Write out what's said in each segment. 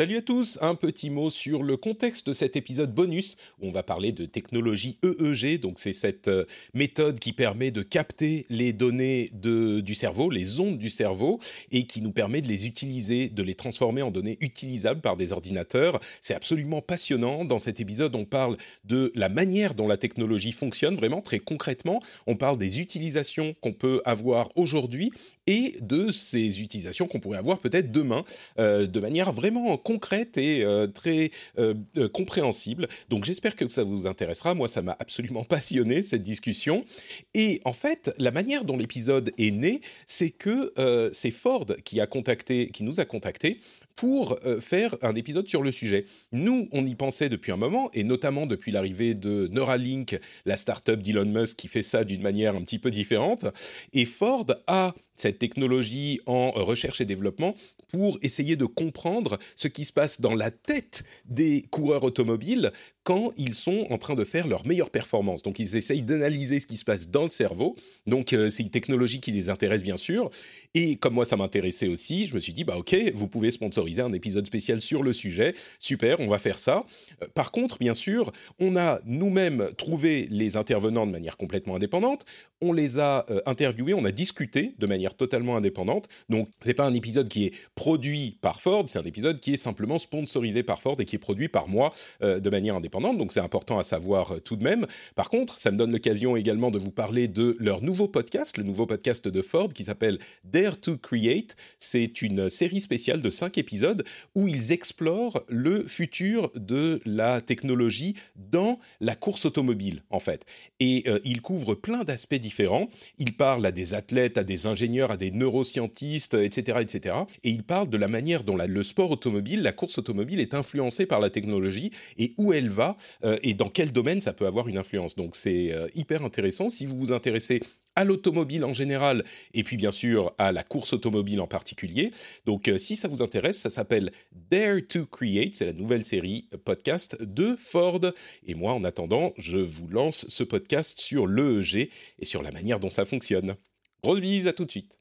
Salut à tous, un petit mot sur le contexte de cet épisode bonus où on va parler de technologie EEG, donc c'est cette euh, méthode qui permet de capter les données de, du cerveau, les ondes du cerveau, et qui nous permet de les utiliser, de les transformer en données utilisables par des ordinateurs. C'est absolument passionnant. Dans cet épisode, on parle de la manière dont la technologie fonctionne, vraiment très concrètement. On parle des utilisations qu'on peut avoir aujourd'hui et de ces utilisations qu'on pourrait avoir peut-être demain, euh, de manière vraiment concrète et euh, très euh, euh, compréhensible. Donc j'espère que ça vous intéressera. Moi, ça m'a absolument passionné cette discussion. Et en fait, la manière dont l'épisode est né, c'est que c'est Ford qui a contacté, qui nous a contacté pour faire un épisode sur le sujet. Nous, on y pensait depuis un moment, et notamment depuis l'arrivée de Neuralink, la startup d'Elon Musk qui fait ça d'une manière un petit peu différente. Et Ford a cette technologie en recherche et développement pour essayer de comprendre ce qui se passe dans la tête des coureurs automobiles quand ils sont en train de faire leur meilleure performance. Donc ils essayent d'analyser ce qui se passe dans le cerveau. Donc euh, c'est une technologie qui les intéresse bien sûr. Et comme moi ça m'intéressait aussi, je me suis dit bah ok, vous pouvez sponsoriser un épisode spécial sur le sujet. Super, on va faire ça. Euh, par contre, bien sûr, on a nous-mêmes trouvé les intervenants de manière complètement indépendante. On les a euh, interviewés, on a discuté de manière totalement indépendante. Donc c'est pas un épisode qui est produit par Ford, c'est un épisode qui est simplement sponsorisé par Ford et qui est produit par moi de manière indépendante donc c'est important à savoir euh, tout de même. Par contre, ça me donne l'occasion également de vous parler de leur nouveau podcast, le nouveau podcast de Ford qui s'appelle Dare to Create. C'est une série spéciale de cinq épisodes où ils explorent le futur de la technologie dans la course automobile, en fait. Et euh, ils couvrent plein d'aspects différents. Ils parlent à des athlètes, à des ingénieurs, à des neuroscientistes, etc., etc. Et ils parlent de la manière dont le sport automobile, la course automobile est influencée par la technologie et où elle va euh, et dans quel domaine ça peut avoir une influence. Donc c'est euh, hyper intéressant. Si vous vous intéressez à l'automobile en général et puis bien sûr à la course automobile en particulier. Donc euh, si ça vous intéresse, ça s'appelle Dare to Create, c'est la nouvelle série podcast de Ford. Et moi en attendant, je vous lance ce podcast sur l'EEG et sur la manière dont ça fonctionne. Grosse bise, à tout de suite.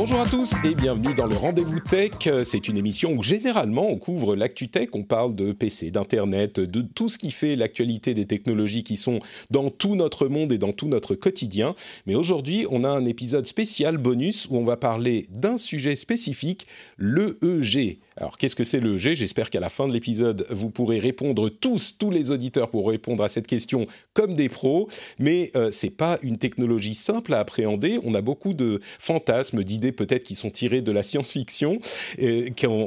Bonjour à tous et bienvenue dans le Rendez-vous Tech. C'est une émission où généralement on couvre l'actu tech, on parle de PC, d'internet, de tout ce qui fait l'actualité des technologies qui sont dans tout notre monde et dans tout notre quotidien. Mais aujourd'hui, on a un épisode spécial bonus où on va parler d'un sujet spécifique, l'EEG. Alors, qu'est-ce que c'est l'EEG J'espère qu'à la fin de l'épisode, vous pourrez répondre tous, tous les auditeurs pour répondre à cette question comme des pros. Mais euh, c'est pas une technologie simple à appréhender. On a beaucoup de fantasmes, d'idées peut-être qui sont tirées de la science-fiction,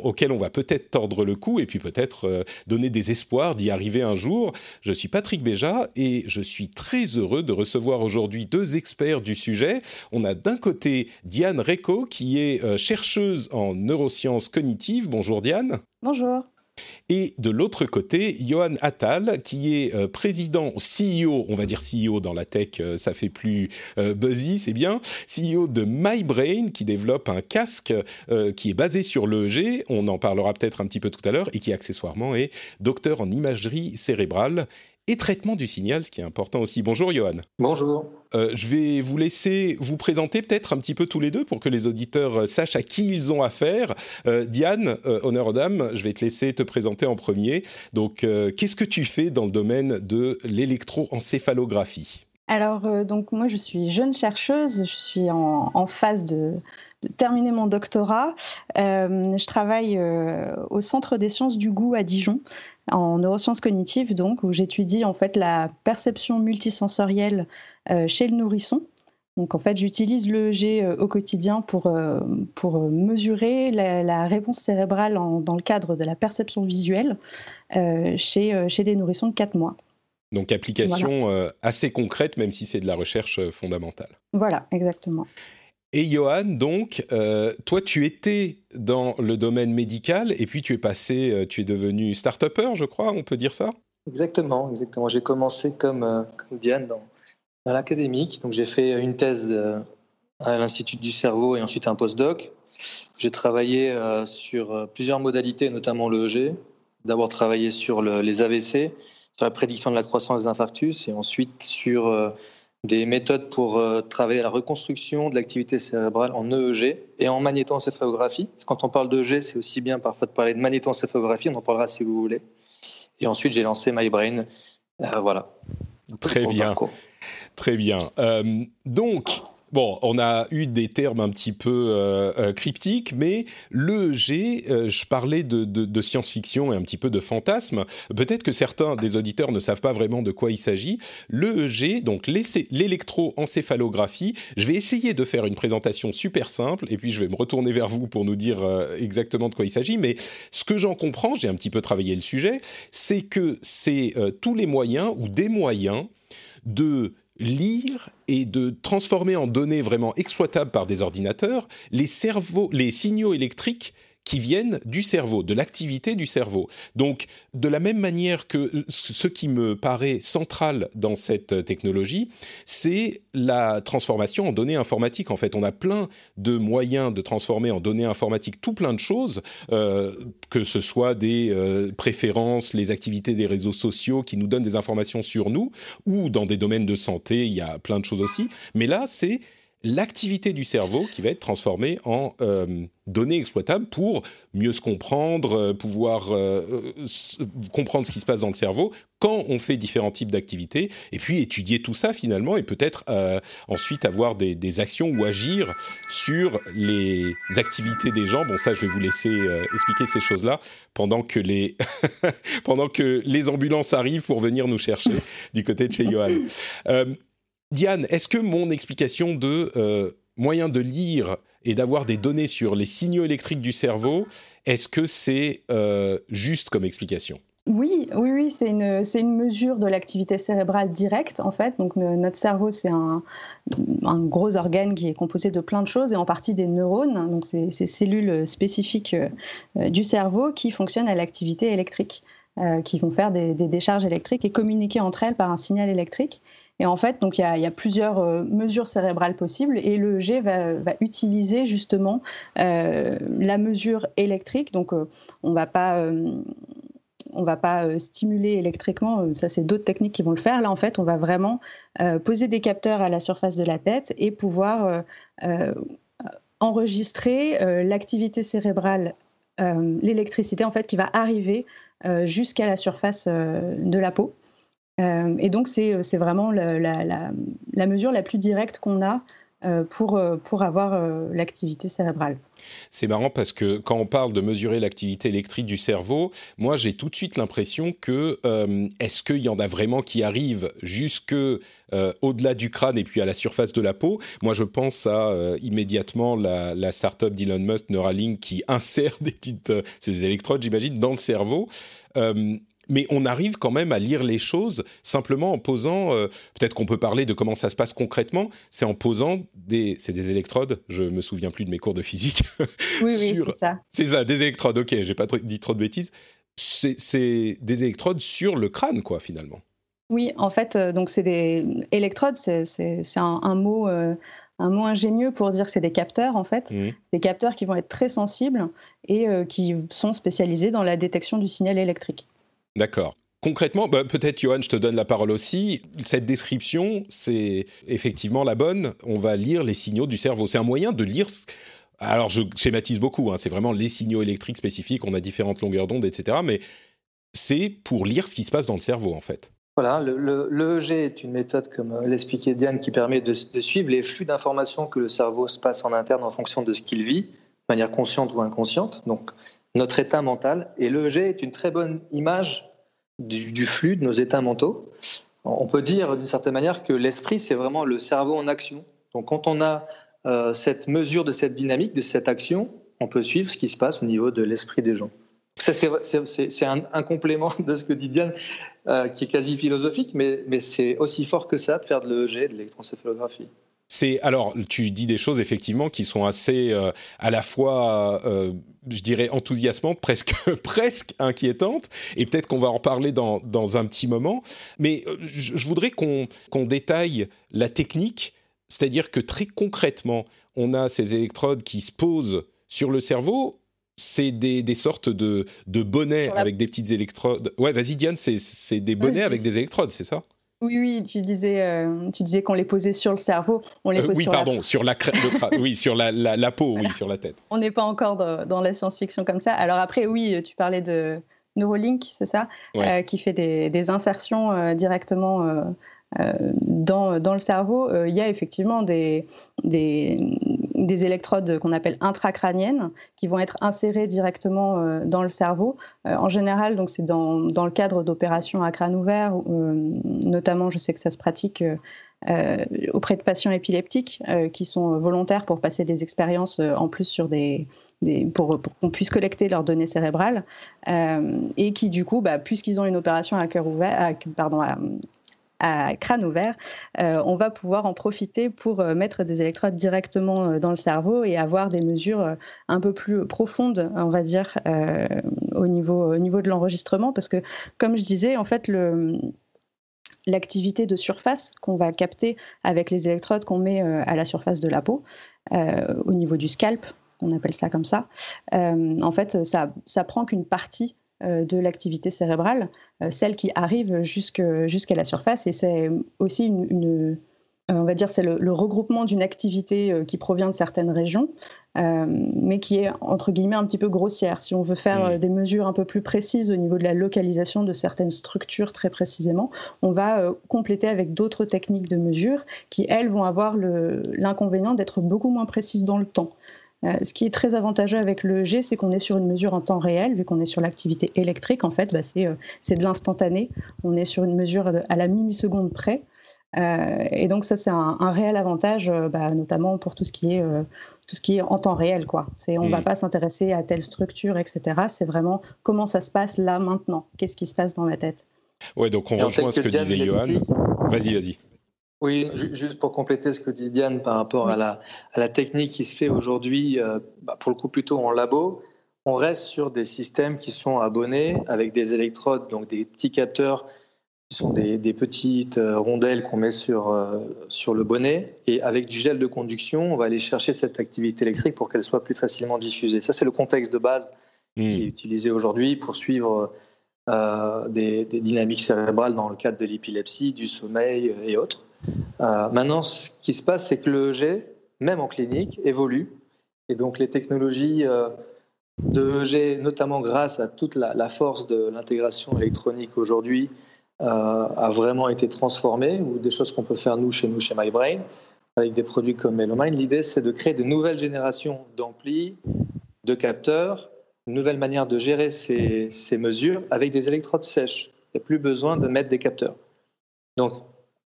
auxquelles on va peut-être tordre le cou et puis peut-être euh, donner des espoirs d'y arriver un jour. Je suis Patrick Béja et je suis très heureux de recevoir aujourd'hui deux experts du sujet. On a d'un côté Diane Reco, qui est euh, chercheuse en neurosciences cognitives. Bonjour Diane. Bonjour. Et de l'autre côté, Johan Attal, qui est euh, président, CEO, on va dire CEO dans la tech, euh, ça fait plus euh, buzzy, c'est bien, CEO de MyBrain, qui développe un casque qui est basé sur l'EEG, on en parlera peut-être un petit peu tout à l'heure, et qui accessoirement est docteur en imagerie cérébrale et traitement du signal, ce qui est important aussi. Bonjour Johan. Bonjour. Euh, je vais vous laisser vous présenter peut-être un petit peu tous les deux pour que les auditeurs euh, sachent à qui ils ont affaire. Euh, Diane, honneur aux dames, je vais te laisser te présenter en premier. Donc, qu'est-ce que tu fais dans le domaine de l'électroencéphalographie? Alors, donc moi, je suis jeune chercheuse, je suis en, phase de, de terminer mon doctorat. je travaille au Centre des sciences du goût à Dijon en neurosciences cognitives, donc, où j'étudie en fait la perception multisensorielle euh, chez le nourrisson. Donc en fait, j'utilise l'EEG euh, au quotidien pour, euh, pour mesurer la, réponse cérébrale dans le cadre de la perception visuelle chez, chez des nourrissons de 4 mois. Donc application assez concrète, même si c'est de la recherche fondamentale. Voilà, exactement. Et Johan, donc, euh, toi, tu étais dans le domaine médical et puis tu es passé, euh, tu es devenu start-upper, je crois, on peut dire ça? Exactement, exactement. J'ai commencé comme, euh, Diane dans, l'académique. Donc, j'ai fait une thèse à l'Institut du cerveau et ensuite un postdoc. J'ai travaillé sur plusieurs modalités, notamment l'EEG. D'abord travaillé sur les AVC, sur la prédiction de la croissance des infarctus et ensuite sur des méthodes pour euh, travailler la reconstruction de l'activité cérébrale en EEG et en magnétoencéphalographie. Quand on parle d'EEG, c'est aussi bien parfois de parler de magnétoencéphalographie, on en parlera si vous voulez. Et ensuite, j'ai lancé MyBrain. Euh, voilà. Très bien. Très bien. Euh, donc, Bon, on a eu des termes un petit peu euh, euh, cryptiques, mais l'EEG, euh, je parlais de, science-fiction et un petit peu de fantasme. Peut-être que certains des auditeurs ne savent pas vraiment de quoi il s'agit. L'EEG, donc l'électroencéphalographie, je vais essayer de faire une présentation super simple et puis je vais me retourner vers vous pour nous dire exactement de quoi il s'agit. Mais ce que j'en comprends, j'ai un petit peu travaillé le sujet, c'est que c'est tous les moyens ou des moyens de lire et de transformer en données vraiment exploitables par des ordinateurs les cerveaux, les signaux électriques qui viennent du cerveau, de l'activité du cerveau. Donc, de la même manière que ce qui me paraît central dans cette technologie, c'est la transformation en données informatiques. En fait, on a plein de moyens de transformer en données informatiques tout plein de choses, euh, que ce soit des euh, préférences, les activités des réseaux sociaux qui nous donnent des informations sur nous, ou dans des domaines de santé, il y a plein de choses aussi. Mais là, c'est l'activité du cerveau qui va être transformée en euh, données exploitables pour mieux se comprendre, euh, pouvoir euh, comprendre ce qui se passe dans le cerveau quand on fait différents types d'activités, et puis étudier tout ça finalement, et peut-être ensuite avoir des, actions ou agir sur les activités des gens. Bon, ça, je vais vous laisser expliquer ces choses-là pendant que les pendant que les ambulances arrivent pour venir nous chercher du côté de chez Johan. Diane, est-ce que mon explication de euh, moyen de lire et d'avoir des données sur les signaux électriques du cerveau, est-ce que c'est euh, juste comme explication? Oui, oui, oui, c'est une, une mesure de l'activité cérébrale directe, en fait. Donc, notre cerveau, c'est un, un, gros organe qui est composé de plein de choses et en partie des neurones, donc ces, ces cellules spécifiques euh, du cerveau qui fonctionnent à l'activité électrique, qui vont faire des, des, décharges électriques et communiquer entre elles par un signal électrique. Et en fait, donc il y a, plusieurs euh, mesures cérébrales possibles et le G va, utiliser justement euh, la mesure électrique. Donc euh, on va pas on va pas stimuler électriquement, ça c'est d'autres techniques qui vont le faire. Là en fait, on va vraiment poser des capteurs à la surface de la tête et pouvoir enregistrer l'activité cérébrale, l'électricité en fait qui va arriver jusqu'à la surface de la peau. Euh, et donc, c'est euh, vraiment la, mesure la plus directe qu'on a euh, pour, pour avoir l'activité cérébrale. C'est marrant parce que quand on parle de mesurer l'activité électrique du cerveau, moi j'ai tout de suite l'impression que est-ce qu'il y en a vraiment qui arrivent jusque au-delà du crâne et puis à la surface de la peau? Moi je pense à immédiatement la, la start-up d'Elon Musk, Neuralink, qui insère des petites ces électrodes, j'imagine, dans le cerveau mais on arrive quand même à lire les choses simplement en posant. Euh, peut-être qu'on peut parler de comment ça se passe concrètement. C'est en posant des, c'est des électrodes. Je me souviens plus de mes cours de physique. Oui, oui, c'est ça. C'est ça, des électrodes. Ok, j'ai pas dit trop de bêtises. C'est des électrodes sur le crâne, quoi, finalement. Oui, en fait, euh, donc c'est des électrodes. C'est un, un, mot. Euh, un mot ingénieux pour dire que c'est des capteurs en fait, mmh. des capteurs qui vont être très sensibles et qui sont spécialisés dans la détection du signal électrique. D'accord. Concrètement, bah, peut-être Johan, je te donne la parole aussi. Cette description, c'est effectivement la bonne. On va lire les signaux du cerveau. C'est un moyen de lire. Alors, je schématise beaucoup. Hein. C'est vraiment les signaux électriques spécifiques. On a différentes longueurs d'onde, etc. Mais c'est pour lire ce qui se passe dans le cerveau, en fait. Voilà, l'EEG est une méthode, comme l'expliquait Diane, qui permet de, de suivre les flux d'informations que le cerveau se passe en interne en fonction de ce qu'il vit, de manière consciente ou inconsciente. Donc, notre état mental. Et l'EEG est une très bonne image du, flux de nos états mentaux. On peut dire d'une certaine manière que l'esprit, c'est vraiment le cerveau en action. Donc quand on a euh, cette mesure de cette dynamique, de cette action, on peut suivre ce qui se passe au niveau de l'esprit des gens. C'est un, complément de ce que dit Diane, euh, qui est quasi philosophique, mais, mais c'est aussi fort que ça de faire de l'EEG, de l'électroencéphalographie. C'est alors tu dis des choses effectivement qui sont assez euh, à la fois euh, je dirais enthousiasmantes, presque presque inquiétantes et peut-être qu'on va en parler dans, dans un petit moment. Mais euh, je, voudrais qu'on détaille la technique, c'est-à-dire que très concrètement on a ces électrodes qui se posent sur le cerveau. C'est des, des, sortes de, de bonnets avec des petites électrodes. Ouais, vas-y Diane, c'est des bonnets avec des électrodes, c'est ça? Oui, oui, tu disais, euh, tu disais qu'on les posait sur le cerveau. On les pose oui, pardon, sur la, oui, sur la, la, peau, oui, sur la tête. On n'est pas encore dans, la science-fiction comme ça. Alors après, oui, tu parlais de Neuralink, c'est ça, qui fait des, des insertions directement euh, dans, dans, le cerveau, euh, il y a effectivement des, des, des électrodes qu'on appelle intracrâniennes qui vont être insérées directement euh, dans le cerveau. en général, donc c'est dans, dans, le cadre d'opérations à crâne ouvert, notamment je sais que ça se pratique auprès de patients épileptiques qui sont volontaires pour passer des expériences en plus sur des, pour, pour qu'on puisse collecter leurs données cérébrales et qui du coup, bah, puisqu'ils ont une opération à cœur ouvert, pardon, à, crâne ouvert, euh, on va pouvoir en profiter pour euh, mettre des électrodes directement euh, dans le cerveau et avoir des mesures un peu plus profondes, on va dire, au, niveau, au niveau de l'enregistrement. Parce que, comme je disais, en fait, l'activité de surface qu'on va capter avec les électrodes qu'on met à la surface de la peau, au niveau du scalp, on appelle ça comme ça, en fait, ça, ça prend qu'une partie de l'activité cérébrale, euh, celle qui arrive jusqu'à la surface. Et c'est aussi une, euh, on va dire, c'est le, regroupement d'une activité qui provient de certaines régions, mais qui est entre guillemets un petit peu grossière. Si on veut faire mmh. des mesures un peu plus précises au niveau de la localisation de certaines structures très précisément, on va compléter avec d'autres techniques de mesure qui, elles, vont avoir l'inconvénient d'être beaucoup moins précises dans le temps. Euh, ce qui est très avantageux avec le G, c'est qu'on est sur une mesure en temps réel, vu qu'on est sur l'activité électrique, en fait, bah, euh, c'est de l'instantané. On est sur une mesure à la milliseconde près. Euh, et donc ça, c'est un, réel avantage, bah, notamment pour tout ce qui est tout ce qui est en temps réel, quoi. C'est on ne va pas s'intéresser à telle structure, etc. C'est vraiment comment ça se passe là maintenant? Qu'est-ce qui se passe dans ma tête? Ouais, donc on rejoint ce que disait Johan. Vas-y, vas-y. Oui, juste pour compléter ce que dit Diane par rapport à la, à la technique qui se fait aujourd'hui, euh, bah, pour le coup plutôt en labo, on reste sur des systèmes qui sont abonnés avec des électrodes, donc des petits capteurs qui sont des, des petites euh, rondelles qu'on met sur, euh, sur le bonnet. Et avec du gel de conduction, on va aller chercher cette activité électrique pour qu'elle soit plus facilement diffusée. Ça, c'est le contexte de base qui est hmm. utilisé aujourd'hui pour suivre des, des dynamiques cérébrales dans le cadre de l'épilepsie, du sommeil et autres. Euh, maintenant, ce qui se passe, c'est que le EG, même en clinique, évolue. Et donc, les technologies euh, de notamment grâce à toute la, force de l'intégration électronique aujourd'hui, euh, a vraiment été transformée, ou des choses qu'on peut faire nous chez nous, chez MyBrain, avec des produits comme Melomind. L'idée, c'est de créer de nouvelles générations d'amplis, de capteurs, une nouvelle manière de gérer ces, ces mesures avec des électrodes sèches. Il n'y a plus besoin de mettre des capteurs. Donc,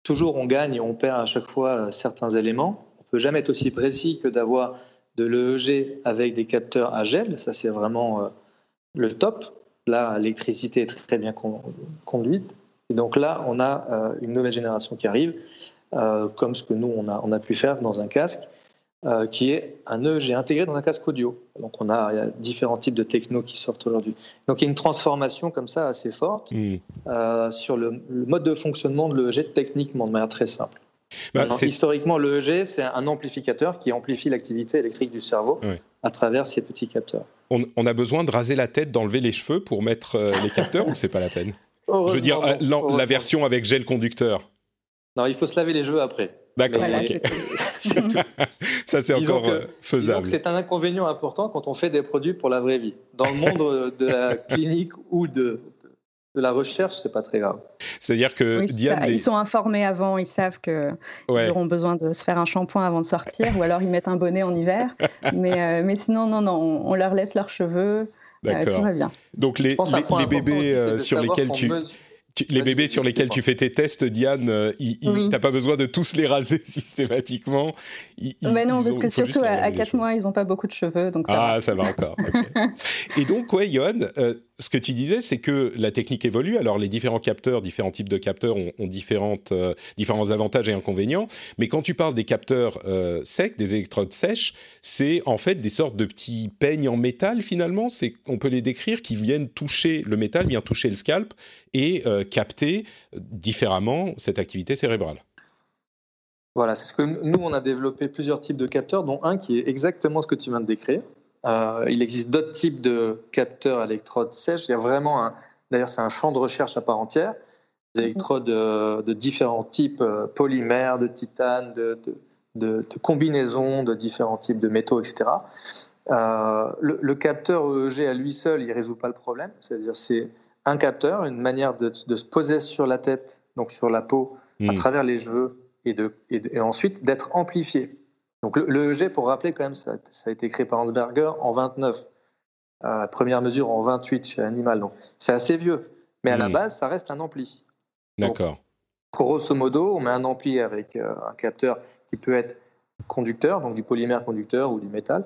toujours on gagne et on perd à chaque fois euh, certains éléments. On peut jamais être aussi précis que d'avoir de l'EEG avec des capteurs à gel. Ça, c'est vraiment euh, le top. Là, l'électricité est très bien conduite. Et donc là, on a euh, une nouvelle génération qui arrive, comme ce que nous, on a pu faire dans un casque. Euh, qui est un EEG intégré dans un casque audio. Donc on a, il y a différents types de techno qui sortent aujourd'hui. Donc il y a une transformation comme ça assez forte euh, sur le, mode de fonctionnement de l'EEG techniquement de manière très simple. Bah, historiquement, l'EEG, c'est un amplificateur qui amplifie l'activité électrique du cerveau à travers ces petits capteurs. On, a besoin de raser la tête, d'enlever les cheveux pour mettre euh, les capteurs ou c'est pas la peine? Je veux dire, la version avec gel conducteur. Non, il faut se laver les cheveux après. D'accord, ok. ça, c'est encore euh, faisable. C'est un inconvénient important quand on fait des produits pour la vraie vie. Dans le monde de la clinique ou de, de la recherche, c'est pas très grave. C'est-à-dire que Diane, ils sont informés avant, ils savent qu'ils auront besoin de se faire un shampoing avant de sortir, ou alors ils mettent un bonnet en hiver. mais, euh, mais sinon, non, non, on, leur laisse leurs cheveux. Euh, D'accord. tout va bien. Donc les, les, bébés sur lesquels tu les bébés sur lesquels tu fais tes tests, Diane, euh, tu n'as pas besoin de tous les raser systématiquement. mais non, parce que surtout à, 4 mois, ils n'ont pas beaucoup de cheveux. Donc ça ah, ça va encore. Et donc, ouais, Johan, euh, ce que tu disais, c'est que la technique évolue. Alors, les différents capteurs, différents types de capteurs ont, différentes, euh, différents avantages et inconvénients. Mais quand tu parles des capteurs secs, des électrodes sèches, c'est en fait des sortes de petits peignes en métal, finalement. On peut les décrire qui viennent toucher le métal, viennent toucher le scalp et capter différemment cette activité cérébrale. Voilà, c'est ce que nous, on a développé plusieurs types de capteurs, dont un qui est exactement ce que tu viens de décrire. Euh, il existe d'autres types de capteurs à électrodes sèches. Il y a vraiment un, d'ailleurs, c'est un champ de recherche à part entière. électrodes de différents types, polymères, de titane, de, de, combinaisons de différents types de métaux, etc. le, capteur EEG à lui seul, il ne résout pas le problème. C'est-à-dire, c'est un capteur, une manière de, se poser sur la tête, donc sur la peau, à hmm. travers les cheveux, et, de, et, ensuite d'être amplifié. Donc l'EEG, pour rappeler quand même, ça, a été créé par Hansberger en 29. Euh, première mesure en 28 chez Animal. Donc c'est assez vieux. Mais à la hmm. base, ça reste un ampli. D'accord. Grosso modo, on met un ampli avec euh, un capteur qui peut être conducteur, donc du polymère conducteur ou du métal.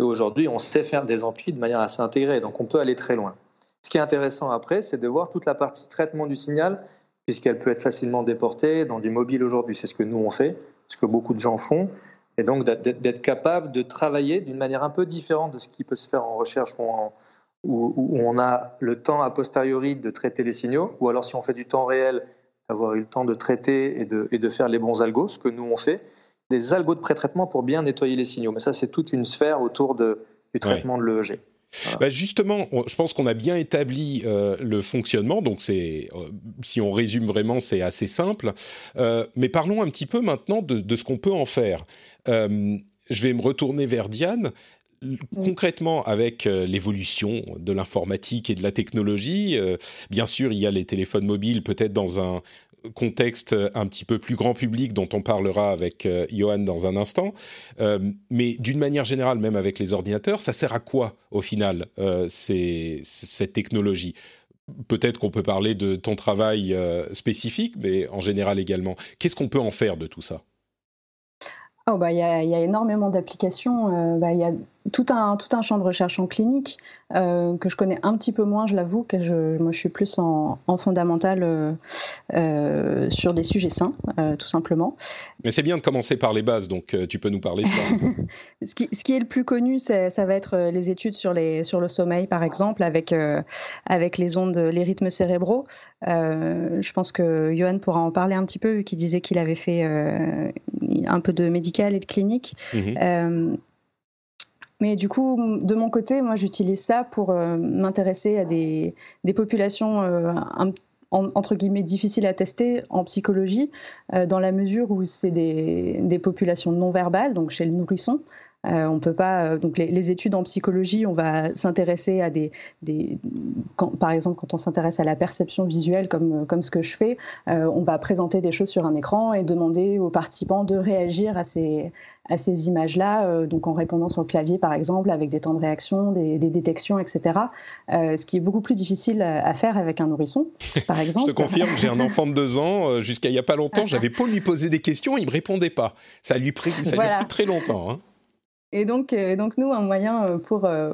Et aujourd'hui, on sait faire des amplis de manière assez intégrée, donc on peut aller très loin. Ce qui est intéressant après, c'est de voir toute la partie traitement du signal, puisqu'elle peut être facilement déportée dans du mobile aujourd'hui. C'est ce que nous on fait, ce que beaucoup de gens font. Et donc d'être capable de travailler d'une manière un peu différente de ce qui peut se faire en recherche où, on a le temps a posteriori de traiter les signaux, ou alors si on fait du temps réel, d'avoir eu le temps de traiter et de, et de faire les bons algos, ce que nous on fait, des algos de pré-traitement pour bien nettoyer les signaux. Mais ça, c'est toute une sphère autour de, du traitement de l'EEG. Bah, justement, je pense qu'on a bien établi euh, le fonctionnement, donc c'est, euh, si on résume vraiment, c'est assez simple. Euh, mais parlons un petit peu maintenant de, ce qu'on peut en faire. je vais me retourner vers Diane concrètement avec l'évolution de l'informatique et de la technologie, bien sûr, il y a les téléphones mobiles peut-être dans un contexte un petit peu plus grand public dont on parlera avec euh, Johan dans un instant. Euh, mais d'une manière générale, même avec les ordinateurs, ça sert à quoi au final euh, cette technologie? Peut-être qu'on peut parler de ton travail spécifique, mais en général également. Qu'est-ce qu'on peut en faire de tout ça? Oh bah il y, y, a énormément d'applications. Bah, il y a tout un, tout un champ de recherche en clinique euh, que je connais un petit peu moins, je l'avoue, que je, moi je suis plus en, en fondamental euh, euh, sur des sujets sains, tout simplement. Mais c'est bien de commencer par les bases, donc tu peux nous parler de ça. ce, qui, ce, qui, est le plus connu, ça va être les études sur, les, sur le sommeil, par exemple, avec, avec les ondes, les rythmes cérébraux. je pense que Johan pourra en parler un petit peu, vu qu'il disait qu'il avait fait un peu de médical et de clinique. Mhm. Mais du coup, de mon côté, moi, j'utilise ça pour euh, m'intéresser à des, populations euh, entre guillemets difficiles à tester en psychologie, euh, dans la mesure où c'est des, populations non verbales, donc chez le nourrisson, euh, on peut pas. Euh, donc les, études en psychologie, on va s'intéresser à des, des par exemple, quand on s'intéresse à la perception visuelle, comme comme ce que je fais, euh, on va présenter des choses sur un écran et demander aux participants de réagir à ces à ces images-là, donc en répondant sur le clavier par exemple, avec des temps de réaction, des, détections, etc. ce qui est beaucoup plus difficile à, faire avec un nourrisson, par exemple. je te confirme, j'ai un enfant de deux ans. Jusqu'à il y a pas longtemps, j'avais pas lui poser des questions, il me répondait pas. Ça lui, ça lui a pris très longtemps. Hein. Et donc, euh, donc nous, un moyen euh, pour, euh,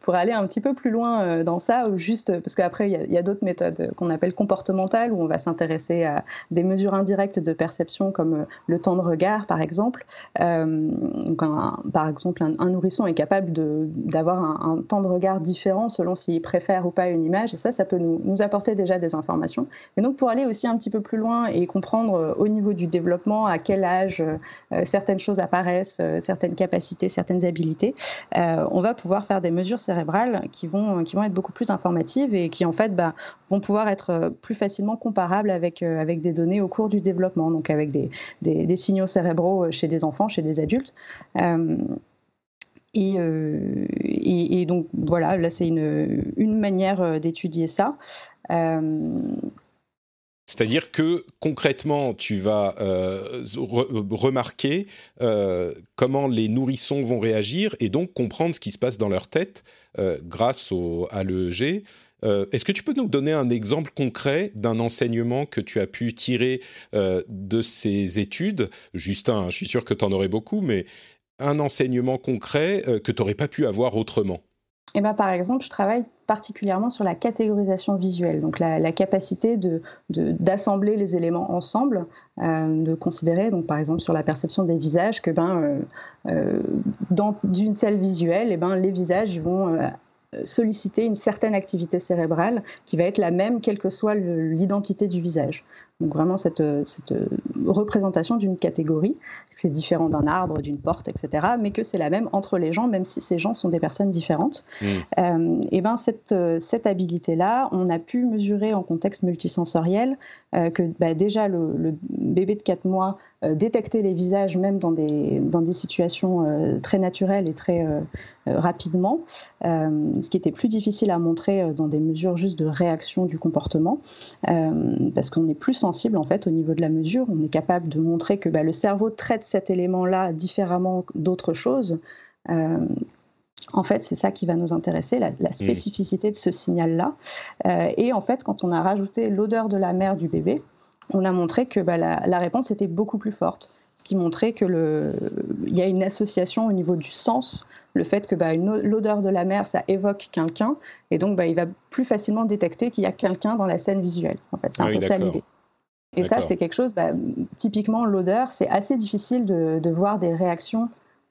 pour aller un petit peu plus loin dans ça, juste, parce qu'après, il y a, d'autres méthodes qu'on appelle comportementales, où on va s'intéresser à des mesures indirectes de perception, comme le temps de regard, par exemple. donc par exemple, un, nourrisson est capable d'avoir un, temps de regard différent selon s'il préfère ou pas une image, et ça, ça peut nous, nous apporter déjà des informations. Et donc, pour aller aussi un petit peu plus loin et comprendre au niveau du développement à quel âge certaines choses apparaissent, certaines capacités, certaines habilités, euh, on va pouvoir faire des mesures cérébrales qui vont, qui vont être beaucoup plus informatives et qui en fait bah, vont pouvoir être euh, plus facilement comparables avec, euh, avec des données au cours du développement, donc avec des, des, signaux cérébraux chez des enfants, chez des adultes. Et, et, donc voilà, là c'est une, une manière d'étudier ça. C'est-à-dire que concrètement, tu vas euh, remarquer euh, comment les nourrissons vont réagir et donc comprendre ce qui se passe dans leur tête euh, grâce à l'EEG. Est-ce que tu peux nous donner un exemple concret d'un enseignement que tu as pu tirer de ces études? Justin, je suis sûr que tu en aurais beaucoup, mais un enseignement concret que tu n'aurais pas pu avoir autrement eh ben, par exemple, je travaille particulièrement sur la catégorisation visuelle, donc la, capacité d'assembler de, les éléments ensemble, euh, de considérer, donc par exemple sur la perception des visages, que ben, euh, euh, dans une salle visuelle, eh ben, les visages vont solliciter une certaine activité cérébrale qui va être la même quelle que soit l'identité du visage. Donc vraiment cette, cette représentation d'une catégorie, c'est différent d'un arbre, d'une porte, etc., mais que c'est la même entre les gens, même si ces gens sont des personnes différentes. Mmh. Euh, et ben cette, cette habilité-là, on a pu mesurer en contexte multisensoriel euh, que bah, déjà le, bébé de 4 mois euh, détectait les visages même dans des, dans des situations très naturelles et très rapidement, ce qui était plus difficile à montrer dans des mesures juste de réaction du comportement, parce qu'on est plus sensible en fait au niveau de la mesure. On est capable de montrer que bah, le cerveau traite cet élément-là différemment d'autres choses. Euh, en fait, c'est ça qui va nous intéresser, la, mm. spécificité de ce signal-là. Euh, et en fait, quand on a rajouté l'odeur de la mère du bébé, on a montré que bah, la, réponse était beaucoup plus forte. Ce qui montrait que il y a une association au niveau du sens, le fait que bah, l'odeur de la mère, ça évoque quelqu'un, et donc bah, il va plus facilement détecter qu'il y a quelqu'un dans la scène visuelle. En fait, c'est un peu ça l'idée. Et ça, c'est quelque chose, bah, typiquement l'odeur, c'est assez difficile de, voir des réactions,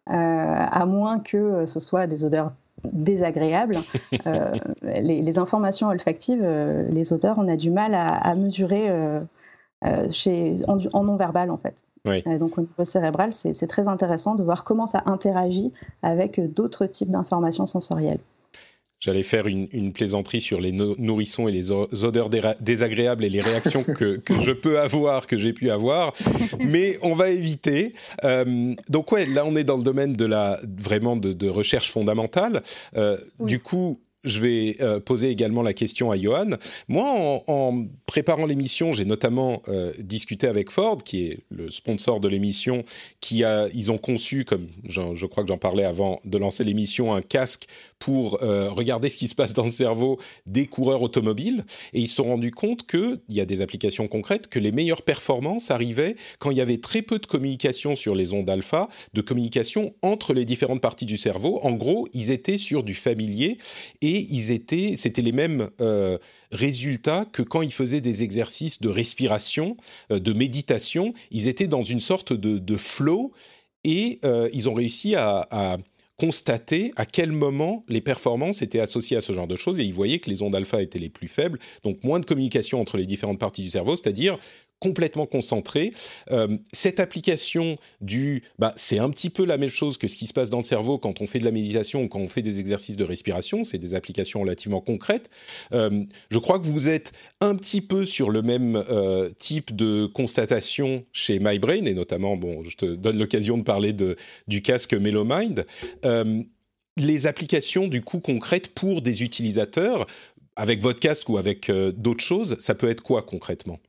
euh, à moins que ce soit des odeurs désagréables. Euh, les, informations olfactives, euh, les odeurs, on a du mal à, mesurer chez, en, non-verbal, en fait. Donc au niveau cérébral, c'est très intéressant de voir comment ça interagit avec d'autres types d'informations sensorielles. J'allais faire une, plaisanterie sur les nourrissons et les odeurs désagréables et les réactions que, je peux avoir, que j'ai pu avoir, mais on va éviter. Euh, donc ouais, là on est dans le domaine de la vraiment de, recherche fondamentale. Euh, du coup, je vais euh, poser également la question à Johan. Moi, en, préparant l'émission, j'ai notamment euh, discuté avec Ford, qui est le sponsor de l'émission, qui a, ils ont conçu, comme je crois que j'en parlais avant de lancer l'émission, un casque pour euh, regarder ce qui se passe dans le cerveau des coureurs automobiles. Et ils se sont rendus compte qu'il y a des applications concrètes, que les meilleures performances arrivaient quand il y avait très peu de communication sur les ondes alpha, de communication entre les différentes parties du cerveau. En gros, ils étaient sur du familier et ils étaient, c'était les mêmes euh, résultats que quand ils faisaient des exercices de respiration, euh, de méditation. Ils étaient dans une sorte de, flow et ils ont réussi à, constater à quel moment les performances étaient associées à ce genre de choses. Et ils voyaient que les ondes alpha étaient les plus faibles, donc moins de communication entre les différentes parties du cerveau, c'est-à-dire complètement concentré. Euh, cette application du, bah, c'est un petit peu la même chose que ce qui se passe dans le cerveau quand on fait de la méditation ou quand on fait des exercices de respiration. C'est des applications relativement concrètes. Euh, je crois que vous êtes un petit peu sur le même euh, type de constatation chez MyBrain et notamment, bon, je te donne l'occasion de parler de, du casque MeloMind. les applications du coup concrètes pour des utilisateurs avec votre casque ou avec d'autres choses, ça peut être quoi concrètement?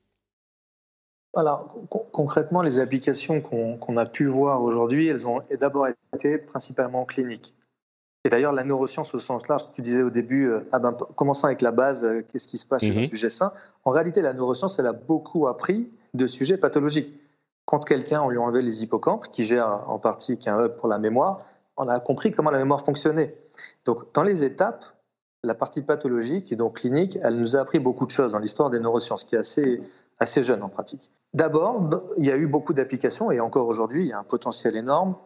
Alors, concrètement, les applications qu'on a pu voir aujourd'hui, elles ont d'abord été principalement cliniques. Et d'ailleurs, la neuroscience au sens large, tu disais au début, euh, ah ben, commençant avec la base, euh, qu'est-ce qui se passe sur un mhm. sujet sain En réalité, la neuroscience, elle a beaucoup appris de sujets pathologiques. Quand quelqu'un, on lui a enlevé les hippocampes, qui gère en partie, qui est un hub pour la mémoire, on a compris comment la mémoire fonctionnait. Donc, dans les étapes, la partie pathologique et donc clinique, elle nous a appris beaucoup de choses dans l'histoire des neurosciences, qui est assez, assez jeune en pratique. D'abord, il y a eu beaucoup d'applications et encore aujourd'hui, il y a un potentiel énorme